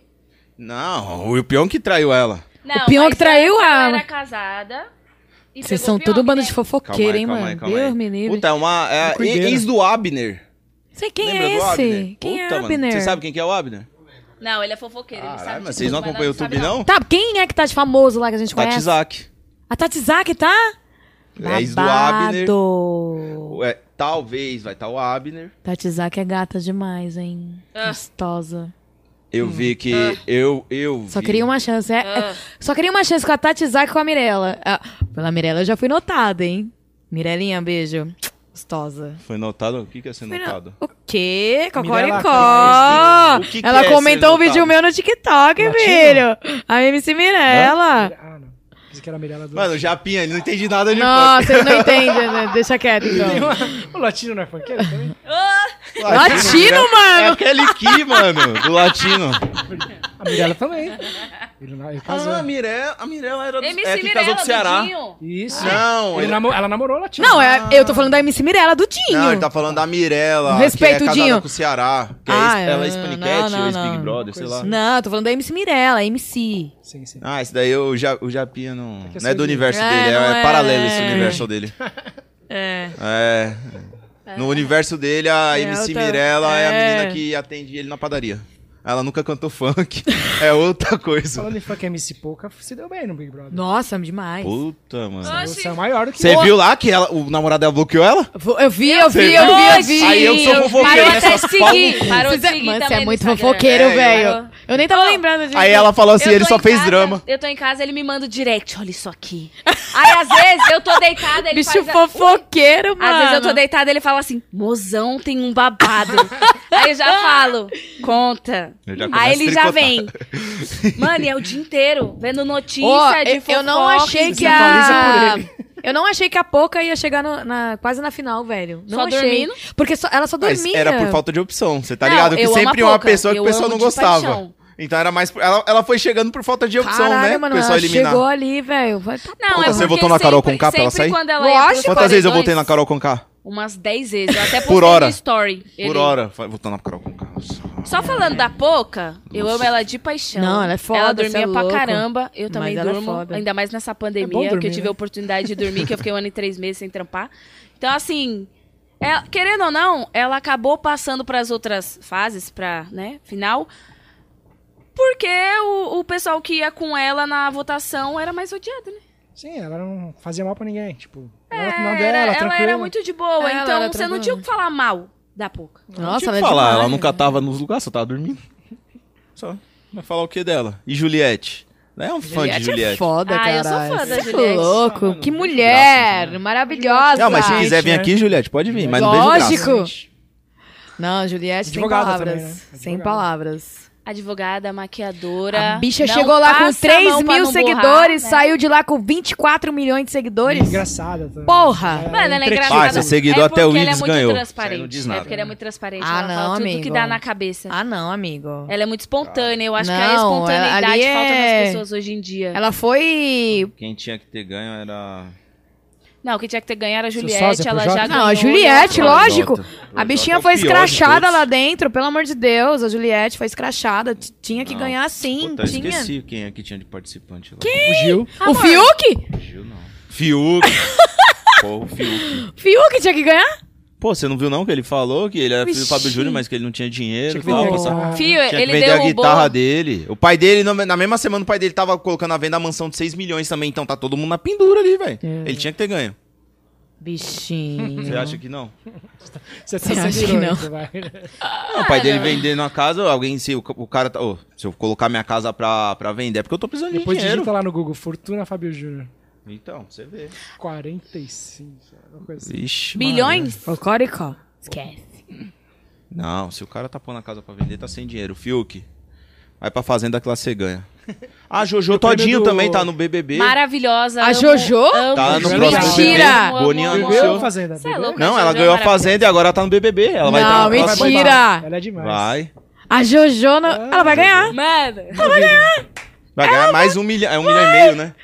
Não, o Pyong que traiu ela. Não, O Pyong mas traiu ela a- era casada. Vocês são o tudo Pyong, bando de fofoqueiro, hein, calma mano? aí, calma Deus aí. me livre. Puta, é uma... É, ex do Abner. Sei quem Lembra é do esse? Abner? Quem é Puta, mano. Abner? Você sabe quem que é o Abner? Não, ele é fofoqueiro. ele Caralho, sabe mas de vocês não tudo, mas acompanham o sabe YouTube, não? Tá, quem é que tá de famoso lá que a gente conhece? Tatizak. A Tatizaki tá? É ex do Abner. Babado. É, talvez vai estar o Abner. Tatizaki é gata demais, hein? Ah. Gostosa. Eu vi que eu eu Só vi. queria uma chance. É, é- Ah. só queria uma chance com a Tatizaki e com a Mirella. Ah, pela Mirella eu já fui notada, hein? Mirelinha, beijo. Gostosa. Foi notado? O que que é ser Foi no- notado? O quê? Cocoricó! O que que Ela é comentou um vídeo meu no TikTok, Latino? filho. A MC Mirella. Ah, não. Pensei que era a Mirella do... Mano, Japinha, não entendi nada de Nossa, ele não entende, né? Deixa quieto, então. Uma... O latino não é funkeiro também? Latino, É mano! aquele Ki, mano, do latino. A Mirella também. Ele, ele casou. Ah, a Mirella, a Mirella era do, MC é que Mirella, casou com o Ceará. Isso. Não, Ele ele- namo- Ela namorou o latino. Não, é, eu tô falando da MC Mirella, do Dinho. Não, ele tá falando da Mirella, Respeito, que é casada Dinho. com o Ceará. Que é Ah, ex, ela é não, ou ex-Big. Brother, sei lá. Não, eu tô falando da MC Mirella, MC. Sim, sim. Ah, esse daí o, ja, o Japinha não, que eu não é do universo É, dele, é, é. paralelo esse universo dele. É. É. No universo dele, a É, MC outra- Mirella é. a é. menina que atende ele na padaria. Ela nunca cantou funk. É outra coisa. Falando em funk MC Pouca, se deu bem no Big Brother. Nossa, demais. Puta, mano. Você é maior do que Você viu lá que ela, o namorado dela bloqueou ela? Eu vi, eu vi, eu vi, eu vi. Aí eu sou fofoqueiro, Parou até Só de seguir. Parou de Você seguir Mano, você é muito fofoqueiro, É, velho. Eu nem tava Ô, lembrando disso. Aí ela falou assim, ele só fez casa, drama. Eu tô em casa, ele me manda o direct, olha isso aqui. Aí, às vezes, eu tô deitada, ele Bicho faz... a- fofoqueiro, mano. Às vezes eu tô deitada, ele fala assim, mozão tem um babado. Aí eu já falo, conta. Aí a ele já vem. Mano, e é o dia inteiro, vendo notícia Ó, de fofoca. eu não achei que a... Eu não achei que a Poca ia chegar no- na, quase na final, velho. Não Só achei. dormindo? Porque só- ela só Mas dormia. era por falta de opção, você tá Não, ligado? Que sempre a uma pessoa que o pessoal não gostava. paixão. Então era mais. Ela, ela foi chegando por falta de opção, Caralho, né? mano, o pessoal ela eliminar. chegou ali, velho. Vai- Não, Pô, é você votou na Carol Conká pra ela sair? quando ela Lógico. Quantas vezes eu votei na Carol Conká? Umas 10 vezes. Eu até Por postei hora. no story. Por ele. hora. Vai Votando na Carol Conká. Só falando da Poca, eu amo ela de paixão. Não, ela é foda, Ela cê é dormia pra louco. caramba. Eu também Mas ela é durmo. foda. ainda mais nessa É pandemia, dormir, que eu tive né? a oportunidade de dormir, que eu fiquei um ano e três meses sem trampar. Então, assim, ela- querendo ou não, ela acabou passando pras outras fases, pra, né, final. Porque o, o pessoal que ia com ela na votação era mais odiado, né? Sim, ela não fazia mal pra ninguém. Tipo, ela É, na era- dela, ela tranquila. era muito de boa. Ela então, você não tinha o que falar mal da Poca. Nossa, Tinha ela que é falar, ela nunca tava nos lugares, só tava dormindo. Só. Vai falar o que dela? E Juliette? Não é um fã de Juliette é Juliette. foda, Ah, eu sou fã da é Juliette. louco. Ah, mano, que não mulher. graça, maravilhosa. Não, mas se Juliette, quiser vir né? aqui, Juliette, pode vir, mas não vejo graça. Lógico. Não, Juliette, sem palavras. também, né? Sem palavras. Advogada, maquiadora. A bicha não chegou lá com passa a 3 mão pra mil não seguidores, né? saiu de lá com 24 milhões de seguidores. Engraçada também. Porra! É, Mano, ela é engraçada. Ah, seu seguidor é até o porque ela é Ives muito ganhou. transparente. Não diz É nada. porque ela é muito transparente. Ah, ela não, fala tudo amigo. que dá na cabeça. Ah, não, amigo. Ela é muito espontânea. Eu acho que a Não, espontaneidade ali falta é- nas pessoas hoje em dia. Ela foi. Quem tinha que ter ganho era. Não, quem tinha que ter ganho era a Juliette. sósia, ela já Não, ganhou. a Juliette, lógico. A bichinha é o foi escrachada lá dentro, pelo amor de Deus. A Juliette foi escrachada. Tinha que Não. ganhar sim. Puta, eu tinha. esqueci quem aqui tinha de participante lá. O Gil. O Fiuk? Gil não. Fiuk. Porra, o Fiuk. Fiuk tinha que ganhar? Pô, você não viu não que ele falou que ele era filho do. Fábio Júnior, mas que ele não tinha dinheiro Tinha que tal. vender a Passava- guitarra. Fio, Tinha que ele vender derrubou... a guitarra dele. O pai dele, na mesma semana, o pai dele tava colocando à venda a mansão de 6 milhões também. Então tá todo mundo na pendura ali, velho. É. Ele tinha que ter ganho. Bichinho. Você acha que não? Você tá acha que não? vai. Não, o pai dele vendendo a casa, alguém, se o, o cara tá. ô, se eu colocar minha casa pra, pra vender, é porque eu tô precisando de Depois dinheiro. digita lá no Google, Fortuna Fábio Júnior. Então, você vê. 45, uma coisa assim. Ixi, Bilhões? O Coricó. Esquece. Não, se o cara tá pondo a casa pra vender, tá sem dinheiro. Fiuk, vai pra fazenda que lá você ganha. Ah, Jojo o prêmio Todinho do- também tá no BBB. Maravilhosa. A amo- Jojo? amo Tá no próximo Mentira! BBB. Bebeu anunciou. ou Fazenda? Você é louco? Não, ela ganhou a fazenda e agora tá no BBB. Ela vai Não, Vai próximo. mentira. Ela é demais. Vai. A Jojo, não... ela vai ganhar. Mano. Vai ganhar mais um milhão. É um milhão e meio, né?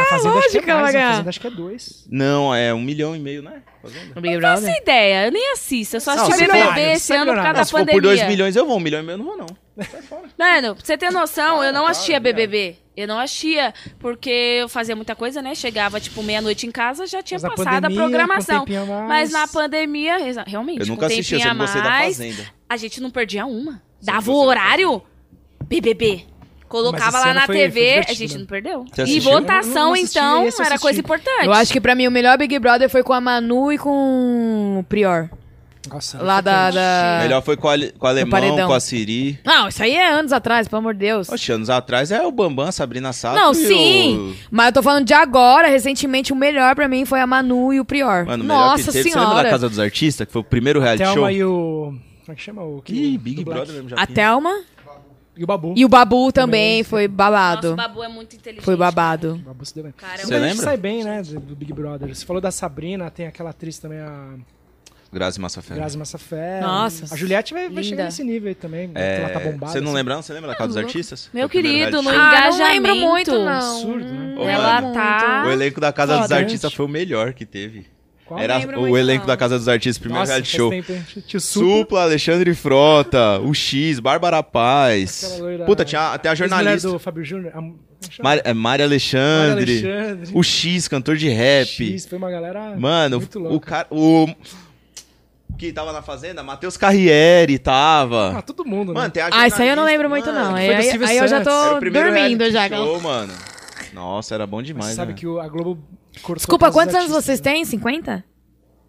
A Fazenda acho que é mais, a ganhar. Fazenda acho que é dois. Não, é um milhão e meio, né? Fazenda. O Big Não faço ideia, eu nem assisto. Eu só Não, assisti se BBB esse se ano por causa Não, da se for pandemia. por 2 milhões eu vou, um milhão e meio eu não vou, não. Mano, pra você ter noção, eu não assistia BBB. Eu não assistia, porque eu fazia muita coisa, né? Chegava, tipo, meia-noite em casa, já tinha Mas na passado a pandemia, programação. com um tempinho a mais. Mas na pandemia, exa- realmente, Eu com nunca assisti, eu tempinho sempre a gostei da mais, Fazenda. a gente não perdia uma. Dava gostei o da horário, BBB. Colocava lá na foi- TV, foi a gente né? não perdeu. E assistiu? votação, não assisti, então, era coisa importante. Eu acho que pra mim o melhor Big Brother foi com a Manu e com o Prior. Nossa, Lá da. da... Melhor foi com, a, com o Alemão, com a Siri. Não, isso aí é anos atrás, pelo amor de Deus. Oxe, anos atrás é o Bambam, a Sabrina Sato Não, sim. Mas eu tô falando de agora. Recentemente, o melhor pra mim foi a Manu e o Prior. O... Mano, o Nossa que teve. Você lembra senhora. da Casa dos Artistas, que foi o primeiro reality show? Thelma e o... Como é que chama o... que- Ih, Big? Brother mesmo já A tinha. Thelma E o Babu. e o Babu também Também. foi Nossa, babado. o Babu é muito inteligente. Foi babado. O Babu se deu bem. Cara, Você lembra? sai bem, né, do Big Brother. Você falou da Sabrina, tem aquela atriz também, a Grazi Massafera. Grazi Massafera. Nossa. A Juliette vai, vai chegar nesse nível aí também. É, ela tá bombada. Você não assim. lembra, não? Você lembra da Casa dos. Artistas? Meu querido, no. Ah, não engajamento. lembro muito, não. Absurdo, né? Ô, Ela mano, tá... O elenco da Casa dos Foda? Artistas foi o melhor que teve. Qual? Era o muito, elenco não. da Casa dos Artistas, primeiro Nossa, reality show. Supla. Supla, Alexandre Frota, o X, Bárbara Paz. Puta, tinha até a jornalista. do Fábio Júnior. Mari, é, Mari Alexandre. Alexandre. O X, cantor de rap. X, foi uma galera Mano, muito o cara. O. que tava na fazenda? Matheus Carriere tava. Ah, todo mundo, né? Mano, tem a Ah, isso aí eu não lembro muito, Mano, não. foi Aí, do aí- eu já tô dormindo já. show, mano. Nossa, era bom demais, Você sabe né? que o- a Globo cortou Desculpa, quantos anos artistas, vocês né? têm? 50?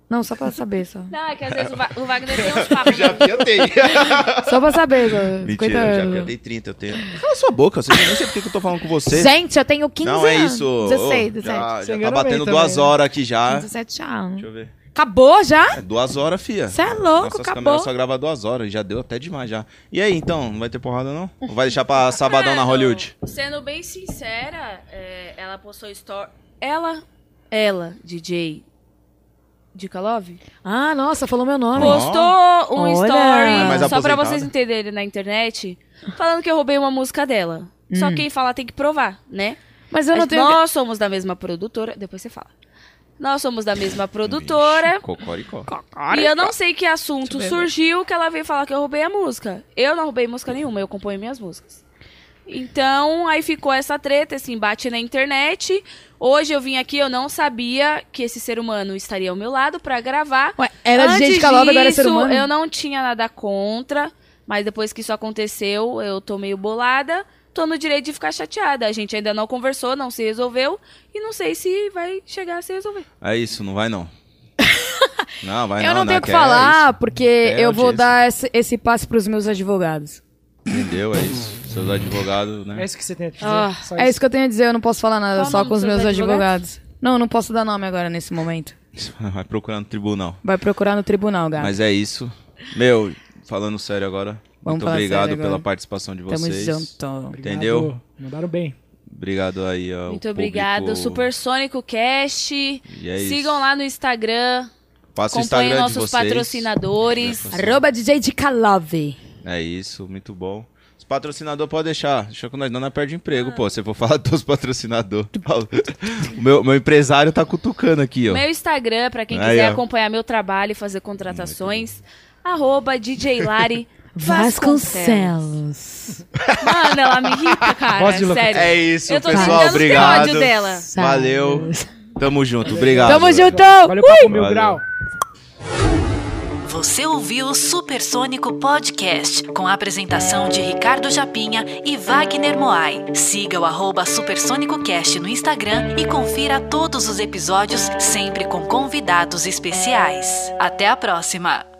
Não, só pra saber, só. Não, é que às vezes o, Va- o Wagner tem uns papos. Já piantei. Só pra saber, só. 50 Mentira, eu já piantei 30, eu tenho. Cala sua boca, você nem sei porque que eu tô falando com você. Gente, eu tenho 15 não, é anos. isso. 16, Ô, 17. Já, já tá batendo duas também, né? horas aqui já. 17 anos. Deixa eu ver. Acabou já? É duas horas, fia. Você é louco, Nossas acabou. só gravam duas horas, já deu até demais já. E aí, então, não vai ter porrada não? Ou vai deixar pra sabadão na Hollywood? Sendo bem sincera, é, ela postou story. Ela, ela, DJ Love, Ah, nossa, falou meu nome. postou um Olha. story só pra vocês entenderem na internet, falando que eu roubei uma música dela. Só quem fala tem que provar, né? Mas Hum. eu não Mas tenho... Nós somos da mesma produtora. Depois você fala. Nós somos da mesma produtora. Vixe, Cocoricó. E eu não sei que assunto surgiu que ela veio falar que eu roubei a música. Eu não roubei música nenhuma, eu componho minhas músicas. Então, aí ficou essa treta, esse embate na internet. Hoje eu vim aqui, eu não sabia que esse ser humano estaria ao meu lado pra gravar. Ué, era Antes de Calova, agora é ser disso, humano? Eu não tinha nada contra, mas depois que isso aconteceu, eu tô meio bolada. Tô no direito de ficar chateada. A gente ainda não conversou, não se resolveu. E não sei se vai chegar a se resolver. É isso, não vai não. Não, vai Eu não. não tenho o né, que é falar, isso. porque É eu vou dar esse, esse passe pros meus advogados. Entendeu? É isso. Seus advogados, né? É isso que você tem a dizer. Ah, só É isso que eu tenho a dizer, eu não posso falar nada, Qual só com os meus advogados? advogados. Não, eu não posso dar nome agora nesse momento. Vai procurar no tribunal. Vai procurar no tribunal, gato. Mas é isso. Meu, falando sério agora. Vamos muito obrigado pela participação de Tamo vocês. junto. Obrigado. Entendeu? Mandaram bem. Obrigado aí, ó. Muito obrigado. Supersônico Cast. E é Sigam isso. lá no Instagram. Passa o Instagram de nossos vocês. patrocinadores. Arroba DJ de Calove. É isso, muito bom. Os patrocinadores podem deixar. Deixa que nós não nós perde emprego, pô. Se eu for falar dos patrocinadores. o meu, meu empresário tá cutucando aqui, ó. Meu Instagram, pra quem Aí, quiser ó. acompanhar meu trabalho e fazer contratações. Arroba DJ Lari Vasconcelos. Mano, ela me irrita, cara. Sério. É isso, Eu tô pessoal. Obrigado. ódio dela. Valeu. Tamo junto. Obrigado. Tamo junto! Valeu, Papo Mil Valeu. Grau. Você ouviu o Supersônico Podcast, com a apresentação de Ricardo Japinha e Wagner Moai. Siga o arroba SupersônicoCast no Instagram e confira todos os episódios, sempre com convidados especiais. Até a próxima!